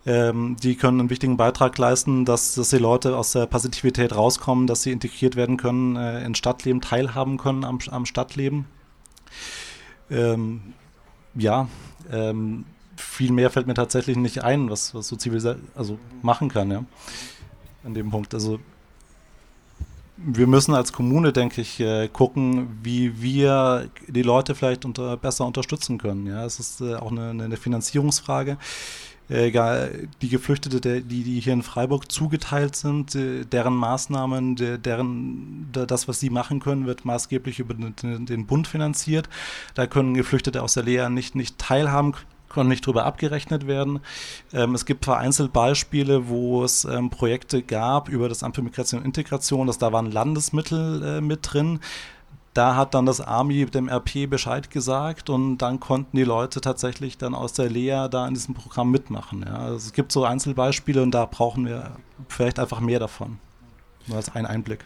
Ähm, die können einen wichtigen Beitrag leisten, dass, dass die Leute aus der Passivität rauskommen, dass sie integriert werden können, äh, ins Stadtleben teilhaben können am, am Stadtleben. Ähm, ja, ähm, viel mehr fällt mir tatsächlich nicht ein, was, was so Zivilgesellschaft also machen kann, ja an dem Punkt. Also wir müssen als Kommune, denke ich, äh, gucken, wie wir die Leute vielleicht unter, besser unterstützen können. Ja, es ist äh, auch eine, eine Finanzierungsfrage. Äh, die Geflüchtete, die, die hier in Freiburg zugeteilt sind, deren Maßnahmen, deren, das, was sie machen können, wird maßgeblich über den, Bund finanziert. Da können Geflüchtete aus der Lehre nicht, nicht teilhaben konnten nicht darüber abgerechnet werden. Ähm, es gibt vereinzelt Beispiele, wo es ähm, Projekte gab über das Amt für Migration und Integration, dass da waren Landesmittel äh, mit drin. Da hat dann das AMI dem RP Bescheid gesagt und dann konnten die Leute tatsächlich dann aus der Lea da in diesem Programm mitmachen. Ja. Also es gibt so Einzelbeispiele und da brauchen wir vielleicht einfach mehr davon. Nur als ein Einblick.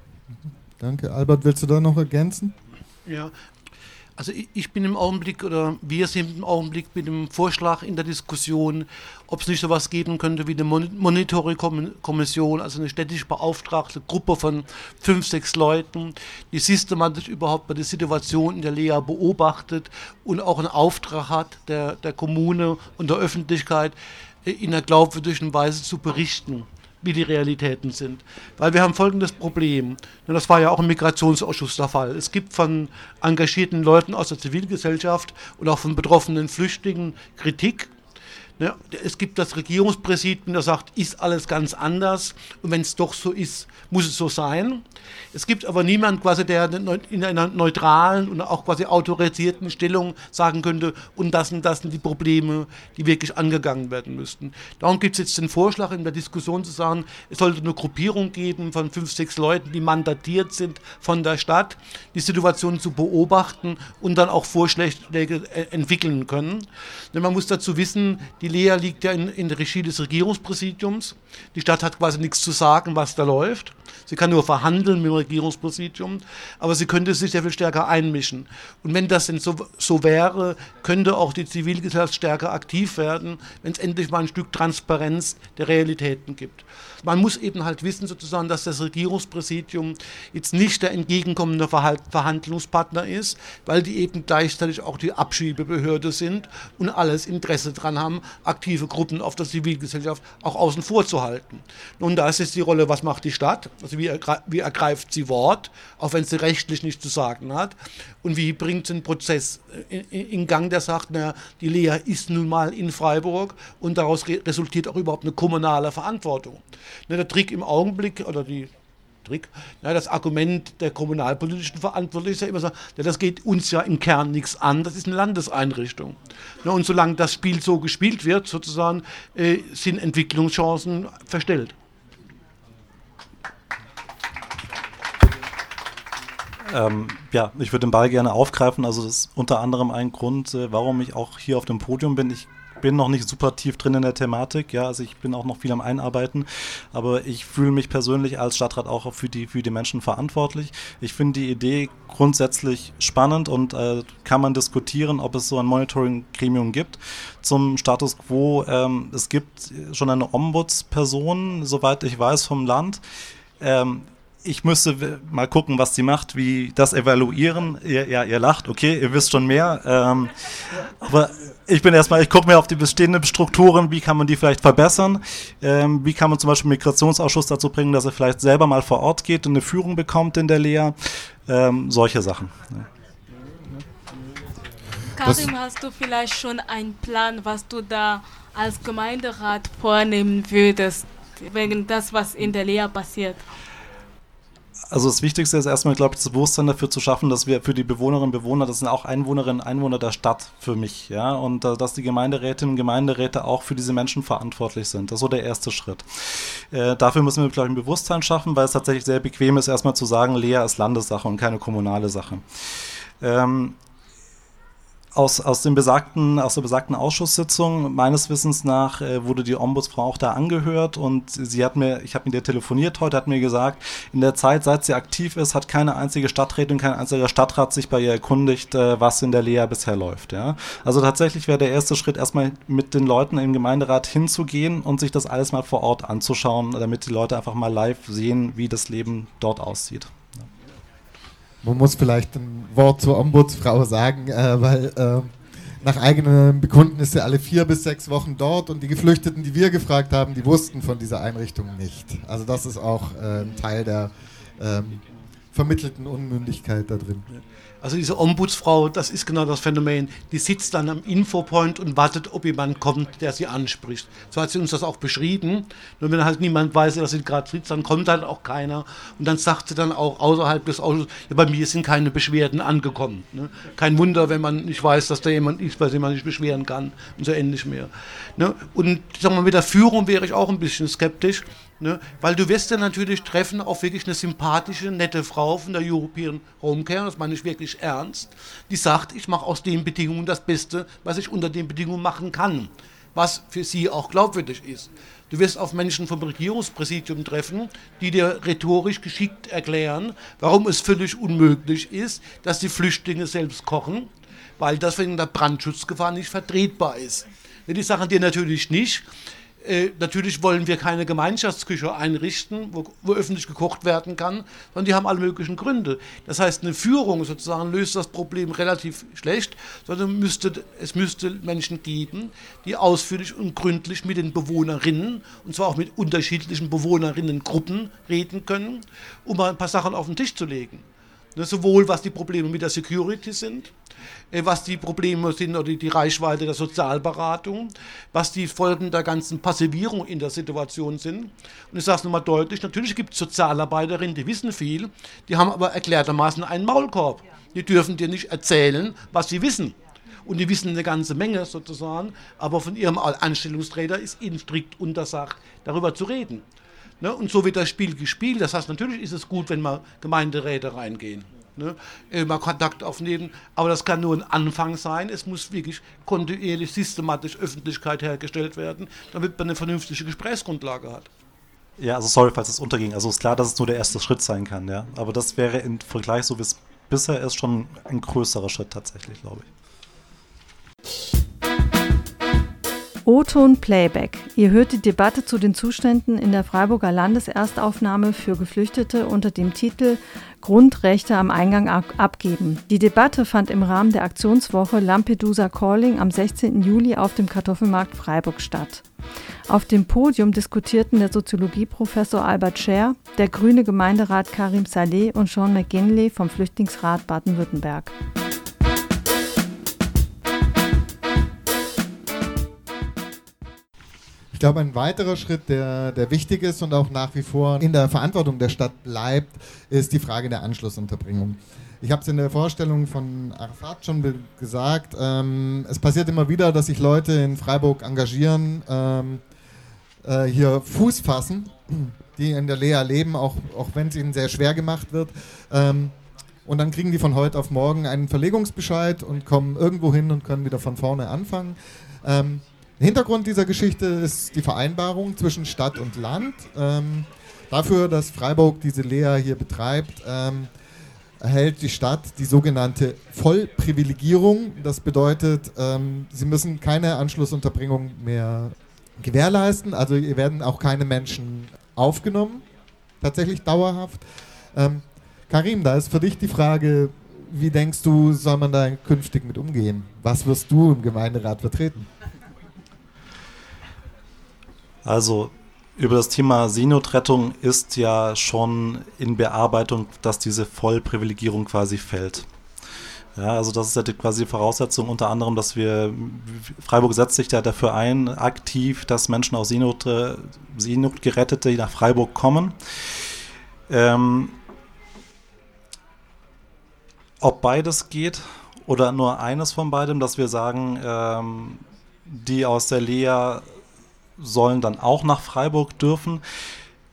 Danke. Albert, willst du da noch ergänzen? Ja, also ich bin im Augenblick oder wir sind im Augenblick mit dem Vorschlag in der Diskussion, ob es nicht so etwas geben könnte wie eine Monitoring-Kommission, also eine städtisch beauftragte Gruppe von fünf, sechs Leuten, die systematisch überhaupt bei der Situation in der Lea beobachtet und auch einen Auftrag hat der, der Kommune und der Öffentlichkeit äh, in einer glaubwürdigen Weise zu berichten wie die Realitäten sind. Weil wir haben folgendes Problem, und das war ja auch im Migrationsausschuss der Fall. Es gibt von engagierten Leuten aus der Zivilgesellschaft und auch von betroffenen Flüchtlingen Kritik. Ne, es gibt das Regierungspräsidium, das sagt, ist alles ganz anders und wenn es doch so ist, muss es so sein. Es gibt aber niemanden quasi, der in einer neutralen und auch quasi autorisierten Stellung sagen könnte, und das und das sind die Probleme, die wirklich angegangen werden müssten. Darum gibt es jetzt den Vorschlag in der Diskussion zu sagen, es sollte eine Gruppierung geben von fünf, sechs Leuten, die mandatiert sind von der Stadt, die Situation zu beobachten und dann auch Vorschläge äh, entwickeln können. Denn man muss dazu wissen, die Lea liegt ja in, in der Regie des Regierungspräsidiums. Die Stadt hat quasi nichts zu sagen, was da läuft. Sie kann nur verhandeln mit dem Regierungspräsidium, aber sie könnte sich sehr viel stärker einmischen. Und wenn das denn so, so wäre, könnte auch die Zivilgesellschaft stärker aktiv werden, wenn es endlich mal ein Stück Transparenz der Realitäten gibt. Man muss eben halt wissen sozusagen, dass das Regierungspräsidium jetzt nicht der entgegenkommende Verhandlungspartner ist, weil die eben gleichzeitig auch die Abschiebebehörde sind und alles Interesse daran haben, aktive Gruppen auf der Zivilgesellschaft auch außen vor zu halten. Nun, da ist jetzt die Rolle, was macht die Stadt? Also wie, ergre wie ergreift sie Wort, auch wenn sie rechtlich nichts zu sagen hat? Und wie bringt sie einen Prozess in, in Gang, der sagt, na, die Lea ist nun mal in Freiburg und daraus re resultiert auch überhaupt eine kommunale Verantwortung. Ne, der Trick im Augenblick, oder die Trick, ja, das Argument der kommunalpolitischen Verantwortlichen ist ja immer so, ja, das geht uns ja im Kern nichts an, das ist eine Landeseinrichtung. Ja, und solange das Spiel so gespielt wird, sozusagen, äh, sind Entwicklungschancen verstellt. Ähm, ja, ich würde den Ball gerne aufgreifen. Also das ist unter anderem ein Grund, äh, warum ich auch hier auf dem Podium bin. Ich bin noch nicht super tief drin in der Thematik, ja, also ich bin auch noch viel am Einarbeiten, aber ich fühle mich persönlich als Stadtrat auch für die, für die Menschen verantwortlich. Ich finde die Idee grundsätzlich spannend und äh, kann man diskutieren, ob es so ein Monitoring-Gremium gibt. Zum Status quo, ähm, es gibt schon eine Ombudsperson, soweit ich weiß, vom Land. Ähm, ich müsste mal gucken, was sie macht, wie das evaluieren. Ihr, ja, ihr lacht, okay, ihr wisst schon mehr. Ähm, aber ich bin erstmal, ich gucke mir auf die bestehenden Strukturen, wie kann man die vielleicht verbessern. Ähm, wie kann man zum Beispiel Migrationsausschuss dazu bringen, dass er vielleicht selber mal vor Ort geht und eine Führung bekommt in der Lea. Ähm, solche Sachen. Ja. Karim, hast du vielleicht schon einen Plan, was du da als Gemeinderat vornehmen würdest, wegen das, was in der Lea passiert? Also das Wichtigste ist erstmal, glaube ich, das Bewusstsein dafür zu schaffen, dass wir für die Bewohnerinnen und Bewohner, das sind auch Einwohnerinnen und Einwohner der Stadt für mich, ja, und äh, dass die Gemeinderätinnen und Gemeinderäte auch für diese Menschen verantwortlich sind. Das ist so der erste Schritt. Äh, dafür müssen wir, glaube ich, ein Bewusstsein schaffen, weil es tatsächlich sehr bequem ist, erstmal zu sagen, Lea ist Landessache und keine kommunale Sache. Ähm, aus, aus, dem besagten, aus der besagten Ausschusssitzung, meines Wissens nach, äh, wurde die Ombudsfrau auch da angehört und sie hat mir, ich habe mit ihr telefoniert heute, hat mir gesagt, in der Zeit, seit sie aktiv ist, hat keine einzige Stadträtin, kein einziger Stadtrat sich bei ihr erkundigt, äh, was in der Lea bisher läuft. Ja? Also tatsächlich wäre der erste Schritt, erstmal mit den Leuten im Gemeinderat hinzugehen und sich das alles mal vor Ort anzuschauen, damit die Leute einfach mal live sehen, wie das Leben dort aussieht. Man muss vielleicht ein Wort zur Ombudsfrau sagen, äh, weil äh, nach eigenem Bekunden ist sie alle vier bis sechs Wochen dort und die Geflüchteten, die wir gefragt haben, die wussten von dieser Einrichtung nicht. Also das ist auch äh, ein Teil der ähm, vermittelten Unmündigkeit da drin. Also diese Ombudsfrau, das ist genau das Phänomen. Die sitzt dann am Infopoint und wartet, ob jemand kommt, der sie anspricht. So hat sie uns das auch beschrieben. Nur wenn halt niemand weiß, dass sie gerade sitzt, dann kommt halt auch keiner. Und dann sagt sie dann auch außerhalb des Ausschusses, ja, bei mir sind keine Beschwerden angekommen. Ne? Kein Wunder, wenn man nicht weiß, dass da jemand ist, bei dem man nicht beschweren kann und so ähnlich mehr. Ne? Und sagen wir, mit der Führung wäre ich auch ein bisschen skeptisch. Ne? Weil du wirst ja natürlich treffen auf wirklich eine sympathische, nette Frau von der European Home Care, das meine ich wirklich ernst, die sagt, ich mache aus den Bedingungen das Beste, was ich unter den Bedingungen machen kann, was für sie auch glaubwürdig ist. Du wirst auf Menschen vom Regierungspräsidium treffen, die dir rhetorisch geschickt erklären, warum es völlig unmöglich ist, dass die Flüchtlinge selbst kochen, weil das wegen der Brandschutzgefahr nicht vertretbar ist. Die sagen dir natürlich nicht, äh, natürlich wollen wir keine Gemeinschaftsküche einrichten, wo, wo, öffentlich gekocht werden kann, sondern die haben alle möglichen Gründe. Das heißt, eine Führung sozusagen löst das Problem relativ schlecht, sondern müsste, es müsste Menschen geben, die ausführlich und gründlich mit den Bewohnerinnen, und zwar auch mit unterschiedlichen Bewohnerinnengruppen reden können, um mal ein paar Sachen auf den Tisch zu legen. Ne, sowohl was die Probleme mit der Security sind, äh, was die Probleme sind oder die Reichweite der Sozialberatung, was die Folgen der ganzen Passivierung in der Situation sind. Und ich sage es nochmal deutlich, natürlich gibt es Sozialarbeiterinnen, die wissen viel, die haben aber erklärtermaßen einen Maulkorb. Die dürfen dir nicht erzählen, was sie wissen. Und die wissen eine ganze Menge sozusagen, aber von ihrem Anstellungsträger ist ihnen strikt untersagt, darüber zu reden. Ne? Und so wird das Spiel gespielt. Das heißt, natürlich ist es gut, wenn mal Gemeinderäte reingehen ne, äh, mal Kontakt aufnehmen. Aber das kann nur ein Anfang sein. Es muss wirklich kontinuierlich, systematisch Öffentlichkeit hergestellt werden, damit man eine vernünftige Gesprächsgrundlage hat. Ja, also sorry, falls es unterging. Also ist klar, dass es nur der erste Schritt sein kann, ja. Aber das wäre im Vergleich, so wie es bisher ist, schon ein größerer Schritt tatsächlich, glaube ich. O-Ton Playback. Ihr hört die Debatte zu den Zuständen in der Freiburger Landeserstaufnahme für Geflüchtete unter dem Titel Grundrechte am Eingang abgeben. Die Debatte fand im Rahmen der Aktionswoche Lampedusa Calling am 16. Juli auf dem Kartoffelmarkt Freiburg statt. Auf dem Podium diskutierten der Soziologieprofessor Albert Scher, der grüne Gemeinderat Karim Saleh und Sean McGinley vom Flüchtlingsrat Baden-Württemberg. Ich glaube, ein weiterer Schritt, der, der wichtig ist und auch nach wie vor in der Verantwortung der Stadt bleibt, ist die Frage der Anschlussunterbringung. Ich habe es in der Vorstellung von Arafat schon gesagt. Ähm, es passiert immer wieder, dass sich Leute in Freiburg engagieren, ähm, äh, hier Fuß fassen, die in der Lea leben, auch, auch wenn es ihnen sehr schwer gemacht wird. Ähm, und dann kriegen die von heute auf morgen einen Verlegungsbescheid und kommen irgendwo hin und können wieder von vorne anfangen. Ähm, Hintergrund dieser Geschichte ist die Vereinbarung zwischen Stadt und Land. Ähm, dafür, dass Freiburg diese Lea hier betreibt, ähm, erhält die Stadt die sogenannte Vollprivilegierung. Das bedeutet, ähm, sie müssen keine Anschlussunterbringung mehr gewährleisten. Also hier werden auch keine Menschen aufgenommen, tatsächlich dauerhaft. Ähm, Karim, da ist für dich die Frage, wie denkst du, soll man da künftig mit umgehen? Was wirst du im Gemeinderat vertreten? Also über das Thema Seenotrettung ist ja schon in Bearbeitung, dass diese Vollprivilegierung quasi fällt. Ja, also das ist ja quasi die Voraussetzung unter anderem, dass wir, Freiburg setzt sich ja dafür ein, aktiv, dass Menschen aus Seenot, äh, Seenotgerettete nach Freiburg kommen. Ähm, ob beides geht oder nur eines von beidem, dass wir sagen, ähm, die aus der Lea sollen dann auch nach Freiburg dürfen,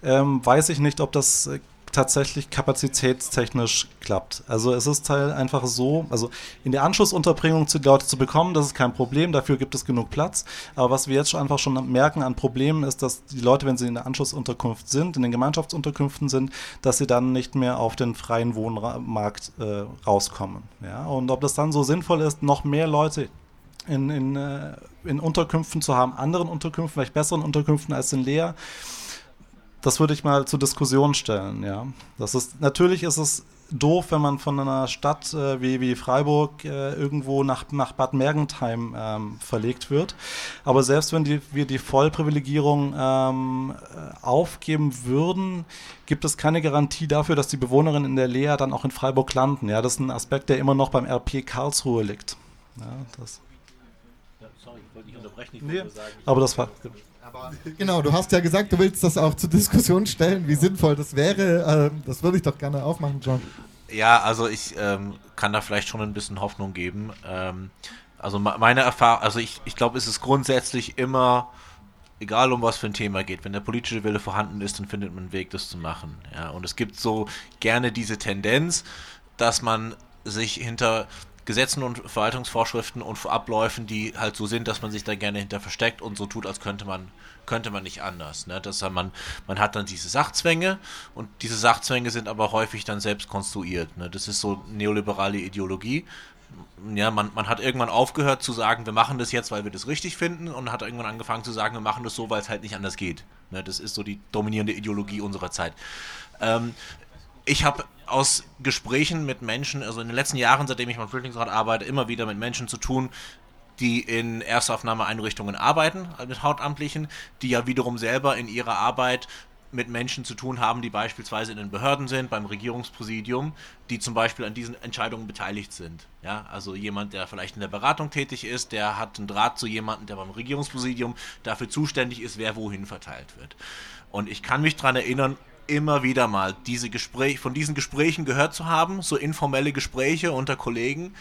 ähm, weiß ich nicht, ob das äh, tatsächlich kapazitätstechnisch klappt. Also es ist halt einfach so, also in der Anschlussunterbringung zu Leute zu bekommen, das ist kein Problem, dafür gibt es genug Platz. Aber was wir jetzt schon einfach schon merken an Problemen ist, dass die Leute, wenn sie in der Anschlussunterkunft sind, in den Gemeinschaftsunterkünften sind, dass sie dann nicht mehr auf den freien Wohnmarkt äh, rauskommen. Ja? Und ob das dann so sinnvoll ist, noch mehr Leute in, in, äh, in Unterkünften zu haben, anderen Unterkünften, vielleicht besseren Unterkünften als in Leer, das würde ich mal zur Diskussion stellen, ja. Das ist, natürlich ist es doof, wenn man von einer Stadt äh, wie, wie Freiburg äh, irgendwo nach, nach Bad Mergentheim ähm, verlegt wird. Aber selbst wenn die, wir die Vollprivilegierung ähm, äh, aufgeben würden, gibt es keine Garantie dafür, dass die Bewohnerinnen in der Lea dann auch in Freiburg landen. Ja, das ist ein Aspekt, der immer noch beim RP Karlsruhe liegt. Ja, das. Ja, sorry, ich wollte nicht unterbrechen. Ich Nee, wollte nur sagen, aber das war. Genau, du hast ja gesagt, du willst das auch zur Diskussion stellen, wie sinnvoll das wäre. Ähm, das würde ich doch gerne aufmachen, John. Ja, also ich ähm, kann da vielleicht schon ein bisschen Hoffnung geben. Ähm, also me- meine Erfahrung, also ich, ich glaube, es ist grundsätzlich immer, egal um was für ein Thema geht, wenn der politische Wille vorhanden ist, dann findet man einen Weg, das zu machen. Ja, und es gibt so gerne diese Tendenz, dass man sich hinter Gesetzen und Verwaltungsvorschriften und Abläufen, die halt so sind, dass man sich da gerne hinter versteckt und so tut, als könnte man könnte man nicht anders. Ne? Dass man, man hat dann diese Sachzwänge und diese Sachzwänge sind aber häufig dann selbst konstruiert. Ne? Das ist so neoliberale Ideologie. Ja, man, man hat irgendwann aufgehört zu sagen, wir machen das jetzt, weil wir das richtig finden und hat irgendwann angefangen zu sagen, wir machen das so, weil es halt nicht anders geht. Ne? Das ist so die dominierende Ideologie unserer Zeit. Ähm, ich habe aus Gesprächen mit Menschen, also in den letzten Jahren, seitdem ich beim Flüchtlingsrat arbeite, immer wieder mit Menschen zu tun, die in Erstaufnahmeeinrichtungen arbeiten, also mit Hauptamtlichen, die ja wiederum selber in ihrer Arbeit mit Menschen zu tun haben, die beispielsweise in den Behörden sind, beim Regierungspräsidium, die zum Beispiel an diesen Entscheidungen beteiligt sind. Ja, also jemand, der vielleicht in der Beratung tätig ist, der hat einen Draht zu jemandem, der beim Regierungspräsidium dafür zuständig ist, wer wohin verteilt wird. Und ich kann mich daran erinnern, immer wieder mal diese Gespräch, von diesen Gesprächen gehört zu haben, so informelle Gespräche unter Kollegen,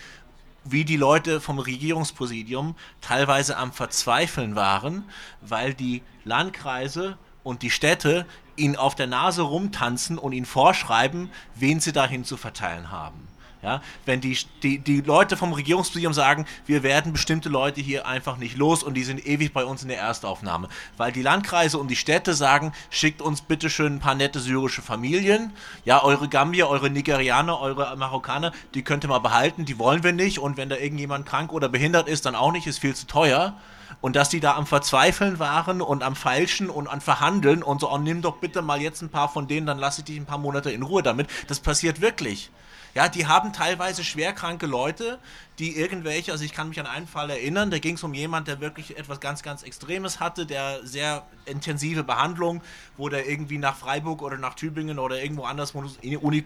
wie die Leute vom Regierungspräsidium teilweise am Verzweifeln waren, weil die Landkreise und die Städte ihnen auf der Nase rumtanzen und ihnen vorschreiben, wen sie dahin zu verteilen haben. Ja, wenn die, die, die Leute vom Regierungspräsidium sagen, wir werden bestimmte Leute hier einfach nicht los und die sind ewig bei uns in der Erstaufnahme. Weil die Landkreise und die Städte sagen, schickt uns bitte schön ein paar nette syrische Familien. Ja, eure Gambier, eure Nigerianer, eure Marokkaner, die könnt ihr mal behalten, die wollen wir nicht. Und wenn da irgendjemand krank oder behindert ist, dann auch nicht, ist viel zu teuer. Und dass die da am Verzweifeln waren und am Feilschen und am Verhandeln und so, oh, nimm doch bitte mal jetzt ein paar von denen, dann lasse ich dich ein paar Monate in Ruhe damit. Das passiert wirklich. Ja, die haben teilweise schwerkranke Leute, die irgendwelche, also ich kann mich an einen Fall erinnern, da ging es um jemand, der wirklich etwas ganz, ganz Extremes hatte, der sehr intensive Behandlung, wo der irgendwie nach Freiburg oder nach Tübingen oder irgendwo anders in die Uni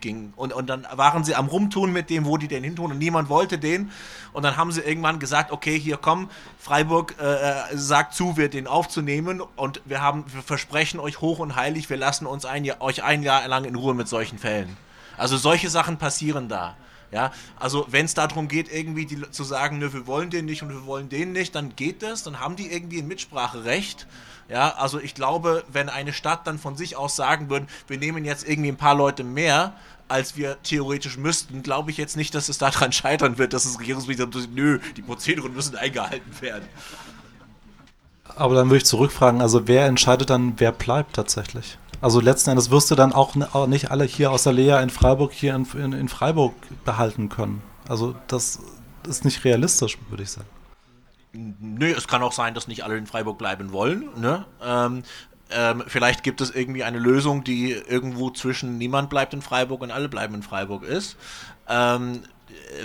ging. Und, und dann waren sie am Rumtun mit dem, wo die den hintun und niemand wollte den. Und dann haben sie irgendwann gesagt, okay, hier komm, Freiburg äh, sagt zu, wir den aufzunehmen und wir haben, wir versprechen euch hoch und heilig, wir lassen uns ein euch ein Jahr lang in Ruhe mit solchen Fällen. Also solche Sachen passieren da. Ja, also wenn es darum geht, irgendwie die, zu sagen, ne, wir wollen den nicht und wir wollen den nicht, dann geht das, dann haben die irgendwie ein Mitspracherecht. Ja, also ich glaube, wenn eine Stadt dann von sich aus sagen würde, wir nehmen jetzt irgendwie ein paar Leute mehr, als wir theoretisch müssten, glaube ich jetzt nicht, dass es daran scheitern wird, dass das Regierungsministerium sagt, nö, die Prozeduren müssen eingehalten werden. Aber dann würde ich zurückfragen, also wer entscheidet dann, wer bleibt tatsächlich? Also letzten Endes wirst du dann auch nicht alle hier aus der Lea in Freiburg hier in, in, in Freiburg behalten können. Also das ist nicht realistisch, würde ich sagen. Nö, es kann auch sein, dass nicht alle in Freiburg bleiben wollen. Ne? Ähm, Ähm, vielleicht gibt es irgendwie eine Lösung, die irgendwo zwischen niemand bleibt in Freiburg und alle bleiben in Freiburg ist. Ähm,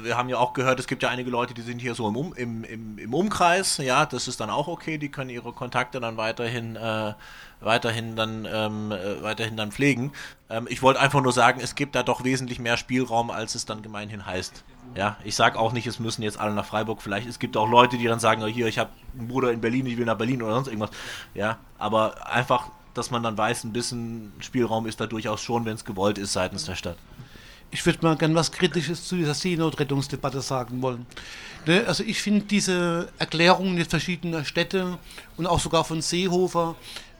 wir haben ja auch gehört, es gibt ja einige Leute, die sind hier so im, um, im, im, im, Umkreis, ja, das ist dann auch okay, die können ihre Kontakte dann weiterhin, äh, weiterhin dann, ähm, äh, weiterhin dann pflegen. Ähm, ich wollte einfach nur sagen, es gibt da doch wesentlich mehr Spielraum, als es dann gemeinhin heißt. Ja, ich sage auch nicht, es müssen jetzt alle nach Freiburg. Vielleicht es gibt auch Leute, die dann sagen, oh, hier, ich habe einen Bruder in Berlin, ich will nach Berlin oder sonst irgendwas. Ja, aber einfach, dass man dann weiß, ein bisschen Spielraum ist da durchaus schon, wenn es gewollt ist seitens der Stadt ich würde mal gerne was Kritisches zu dieser Seenotrettungsdebatte sagen wollen. Ne, also ich finde diese Erklärungen jetzt verschiedener Städte und auch sogar von Seehofer,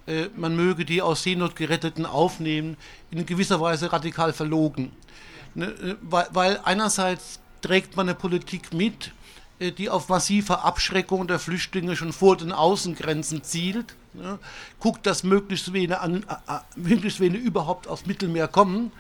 äh, man möge die aus Seenotgeretteten aufnehmen, in gewisser Weise radikal verlogen. Ne, äh, weil, einerseits trägt man eine Politik mit, äh, die auf massive Abschreckung der Flüchtlinge schon vor den Außengrenzen zielt. Ne, guckt, dass möglichst wenige, an, möglichst wenige überhaupt aufs Mittelmeer kommen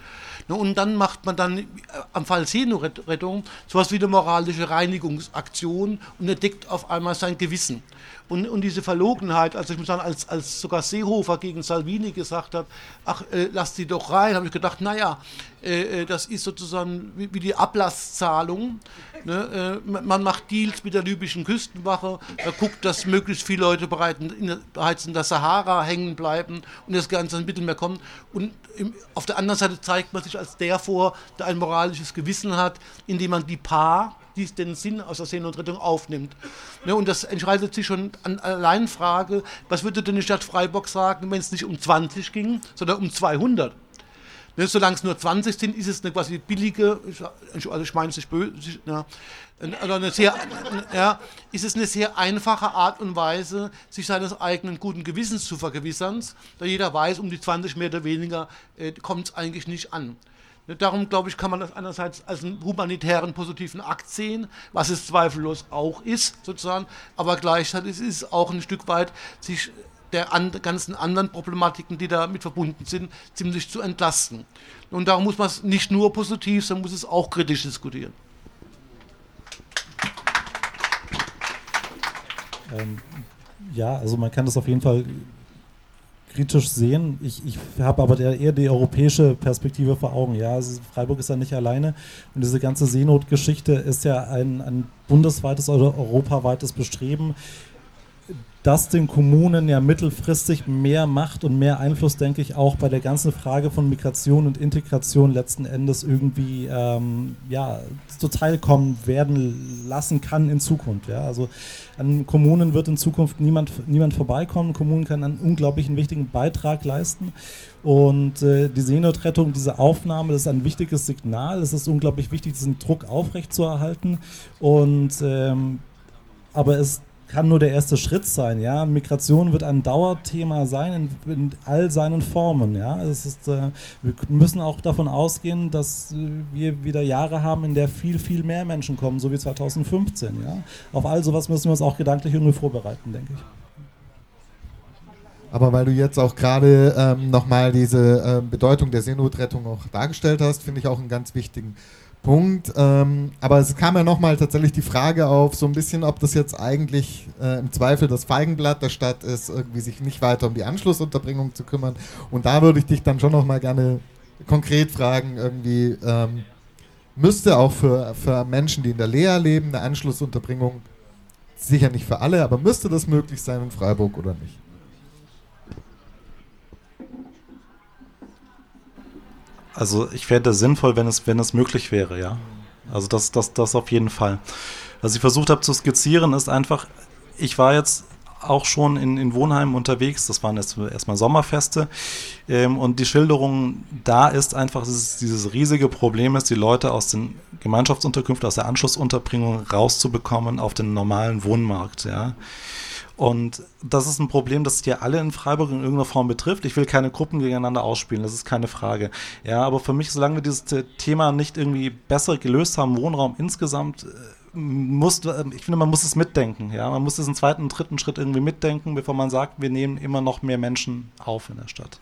Ne, und dann macht man dann äh, am Fall Seenotrettung sowas wie eine moralische Reinigungsaktion und entdeckt auf einmal sein Gewissen. Und, und diese Verlogenheit, also ich muss sagen, als, als sogar Seehofer gegen Salvini gesagt hat, ach, äh, lasst sie doch rein, habe ich gedacht, naja, äh, äh, das ist sozusagen wie, wie die Ablasszahlung. Ne? Äh, man macht Deals mit der libyschen Küstenwache, guckt, dass möglichst viele Leute bereits in, der Sahara hängen bleiben und das Ganze ins Mittelmeer kommen. Und im, auf der anderen Seite zeigt man sich als der vor, der ein moralisches Gewissen hat, indem man die Paar die den Sinn aus der Seenotrettung aufnimmt. Ne, und das entscheidet sich schon an allein Frage, was würde denn die Stadt Freiburg sagen, wenn es nicht um 20 ging, sondern um 200? Ne, solange es nur 20 sind, ist es eine quasi billige, also ich meine es nicht böse, ja, oder eine sehr, ja, ist es eine sehr einfache Art und Weise, sich seines eigenen guten Gewissens zu vergewissern, da jeder weiß, um die 20 Meter weniger äh, kommt es eigentlich nicht an. Darum, glaube ich, kann man das einerseits als einen humanitären positiven Akt sehen, was es zweifellos auch ist, sozusagen, aber gleichzeitig ist es auch ein Stück weit, sich der an, ganzen anderen Problematiken, die damit verbunden sind, ziemlich zu entlasten. Und darum muss man es nicht nur positiv, sondern muss es auch kritisch diskutieren. Ähm, ja, also man kann das auf jeden Fall kritisch sehen. Ich, ich habe aber der, eher die europäische Perspektive vor Augen. Ja, also Freiburg ist ja nicht alleine und diese ganze Seenotgeschichte ist ja ein, ein bundesweites oder europaweites Bestreben das den Kommunen ja mittelfristig mehr Macht und mehr Einfluss, denke ich, auch bei der ganzen Frage von Migration und Integration letzten Endes irgendwie ähm, ja, zuteilkommen werden lassen kann in Zukunft. Ja? Also an Kommunen wird in Zukunft niemand, niemand vorbeikommen. Kommunen können einen unglaublichen wichtigen Beitrag leisten. Und äh, die Seenotrettung, diese Aufnahme, das ist ein wichtiges Signal. Es ist unglaublich wichtig, diesen Druck aufrechtzuerhalten. Und ähm, aber es kann nur der erste Schritt sein. Ja? Migration wird ein Dauerthema sein in, in all seinen Formen. Ja? Es ist, äh, wir müssen auch davon ausgehen, dass wir wieder Jahre haben, in der viel, viel mehr Menschen kommen, so wie 2015. Ja? Auf all sowas müssen wir uns auch gedanklich irgendwie vorbereiten, denke ich. Aber weil du jetzt auch gerade ähm, nochmal diese äh, Bedeutung der Seenotrettung auch dargestellt hast, finde ich auch einen ganz wichtigen Punkt. Ähm, aber es kam ja nochmal tatsächlich die Frage auf, so ein bisschen, ob das jetzt eigentlich äh, im Zweifel das Feigenblatt der Stadt ist, irgendwie sich nicht weiter um die Anschlussunterbringung zu kümmern. Und da würde ich dich dann schon nochmal gerne konkret fragen, irgendwie ähm, müsste auch für, für Menschen, die in der Lea leben, eine Anschlussunterbringung, sicher nicht für alle, aber müsste das möglich sein in Freiburg oder nicht? Also ich fände es sinnvoll, wenn es, wenn es möglich wäre, ja. Also das, das, das auf jeden Fall. Was ich versucht habe zu skizzieren, ist einfach, ich war jetzt auch schon in, in Wohnheimen unterwegs, das waren jetzt erstmal Sommerfeste ähm, und die Schilderung da ist einfach, dass es dieses riesige Problem ist, die Leute aus den Gemeinschaftsunterkünften, aus der Anschlussunterbringung rauszubekommen auf den normalen Wohnmarkt, ja. Und das ist ein Problem, das hier alle in Freiburg in irgendeiner Form betrifft. Ich will keine Gruppen gegeneinander ausspielen, das ist keine Frage. Ja, aber für mich, solange wir dieses Thema nicht irgendwie besser gelöst haben, Wohnraum insgesamt, äh, muss, äh, ich finde, man muss es mitdenken. Ja, man muss diesen zweiten, dritten Schritt irgendwie mitdenken, bevor man sagt, wir nehmen immer noch mehr Menschen auf in der Stadt.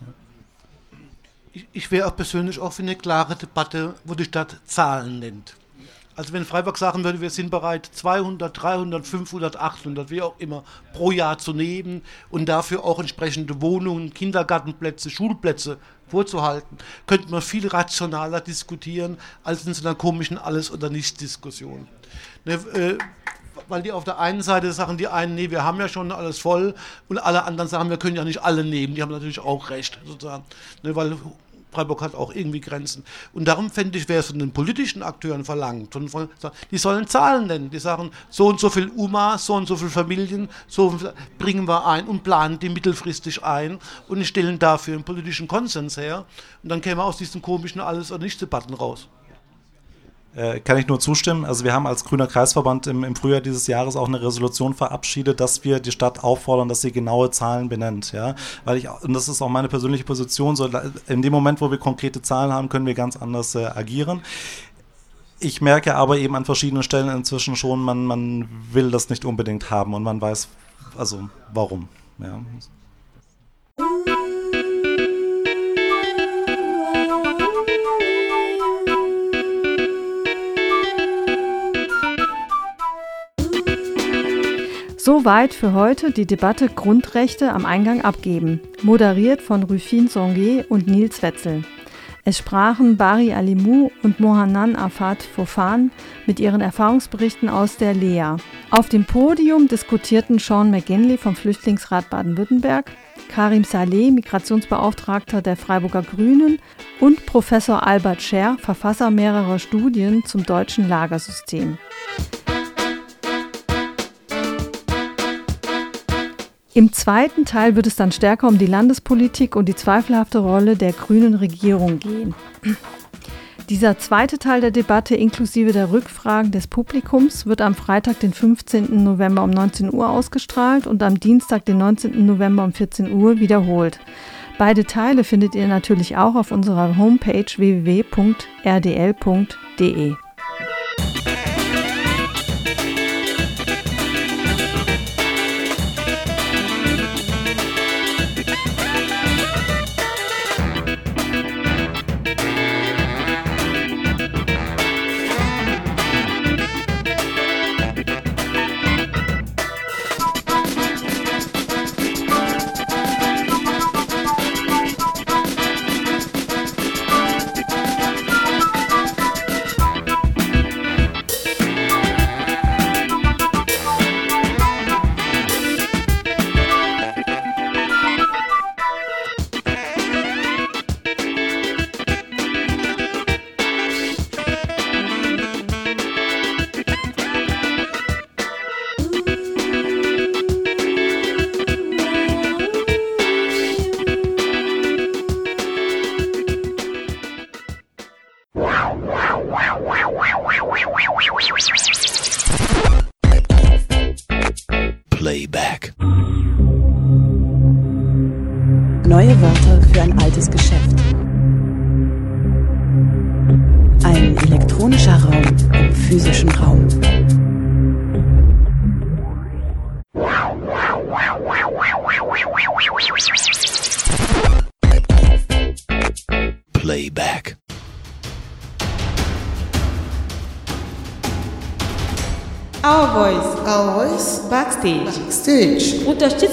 Ich, ich wäre auch persönlich auch für eine klare Debatte, wo die Stadt Zahlen nennt. Also wenn Freiburg sagen würde, wir sind bereit, 200, 300, 500, 800, wie auch immer, pro Jahr zu nehmen und dafür auch entsprechende Wohnungen, Kindergartenplätze, Schulplätze vorzuhalten, könnte man viel rationaler diskutieren als in so einer komischen Alles- oder Nichts-Diskussion. Ne, äh, weil die auf der einen Seite sagen, die einen, nee, wir haben ja schon alles voll und alle anderen sagen, wir können ja nicht alle nehmen. Die haben natürlich auch recht, sozusagen. Ne, weil Freiburg hat auch irgendwie Grenzen. Und darum fände ich, wäre es von den politischen Akteuren verlangt. Von, die sollen Zahlen nennen. Die sagen, so und so viel UMA, so und so viele Familien, so bringen wir ein und planen die mittelfristig ein und stellen dafür einen politischen Konsens her. Und dann käme aus diesen komischen Alles- oder Nichts-Debatten raus. Äh, kann ich nur zustimmen. Also wir haben als Grüner Kreisverband im, im, Frühjahr dieses Jahres auch eine Resolution verabschiedet, dass wir die Stadt auffordern, dass sie genaue Zahlen benennt. Ja? Weil ich, und das ist auch meine persönliche Position, so in dem Moment, wo wir konkrete Zahlen haben, können wir ganz anders äh, agieren. Ich merke aber eben an verschiedenen Stellen inzwischen schon, man, man will das nicht unbedingt haben und man weiß, also warum. Ja. Soweit für heute die Debatte Grundrechte am Eingang abgeben, moderiert von Rufin Songe und Nils Wetzel. Es sprachen Bari Alimou und Mohanan Afat Fofan mit ihren Erfahrungsberichten aus der Lea. Auf dem Podium diskutierten Sean McGinley vom Flüchtlingsrat Baden-Württemberg, Karim Saleh, Migrationsbeauftragter der Freiburger Grünen und Professor Albert Scher, Verfasser mehrerer Studien zum deutschen Lagersystem. Im zweiten Teil wird es dann stärker um die Landespolitik und die zweifelhafte Rolle der grünen Regierung gehen. Dieser zweite Teil der Debatte inklusive der Rückfragen des Publikums wird am Freitag, den 15. November um 19 Uhr ausgestrahlt und am Dienstag, den 19. November um 14 Uhr wiederholt. Beide Teile findet ihr natürlich auch auf unserer Homepage www.rdl.de.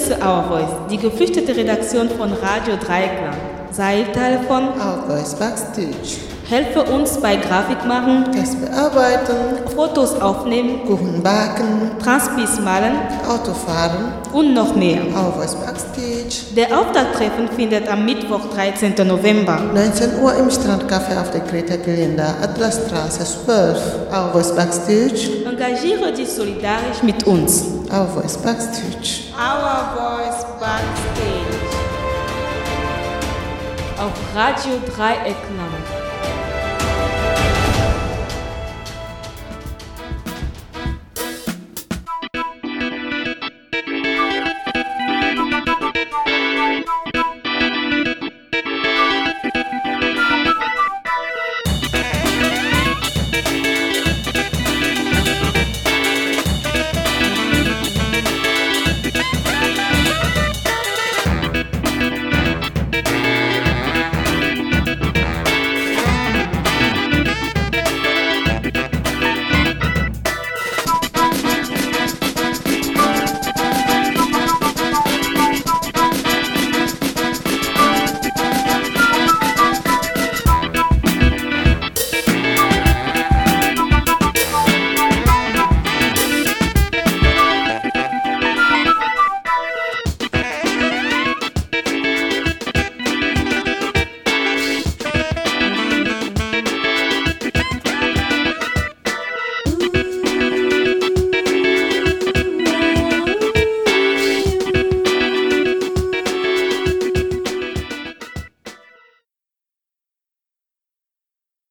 Unterstütze Our Voice, die geflüchtete Redaktion von Radio Dreieckland. Sei Teil von Our Voice Backstage. Helfe uns bei Grafik machen, Text bearbeiten, Fotos aufnehmen, Kuchen backen, Transpis malen, Autofahren und noch mehr. Our Voice Backstage. Der Auftakttreffen findet am Mittwoch, 13. November. 19 Uhr im Strandcafé auf der Greta Gelände, Atlasstraße 12. Our Voice Backstage. Engagiere dich solidarisch mit uns. Our Voice Backstage. Our Voice Backstage. Auf Radio Dreieckland.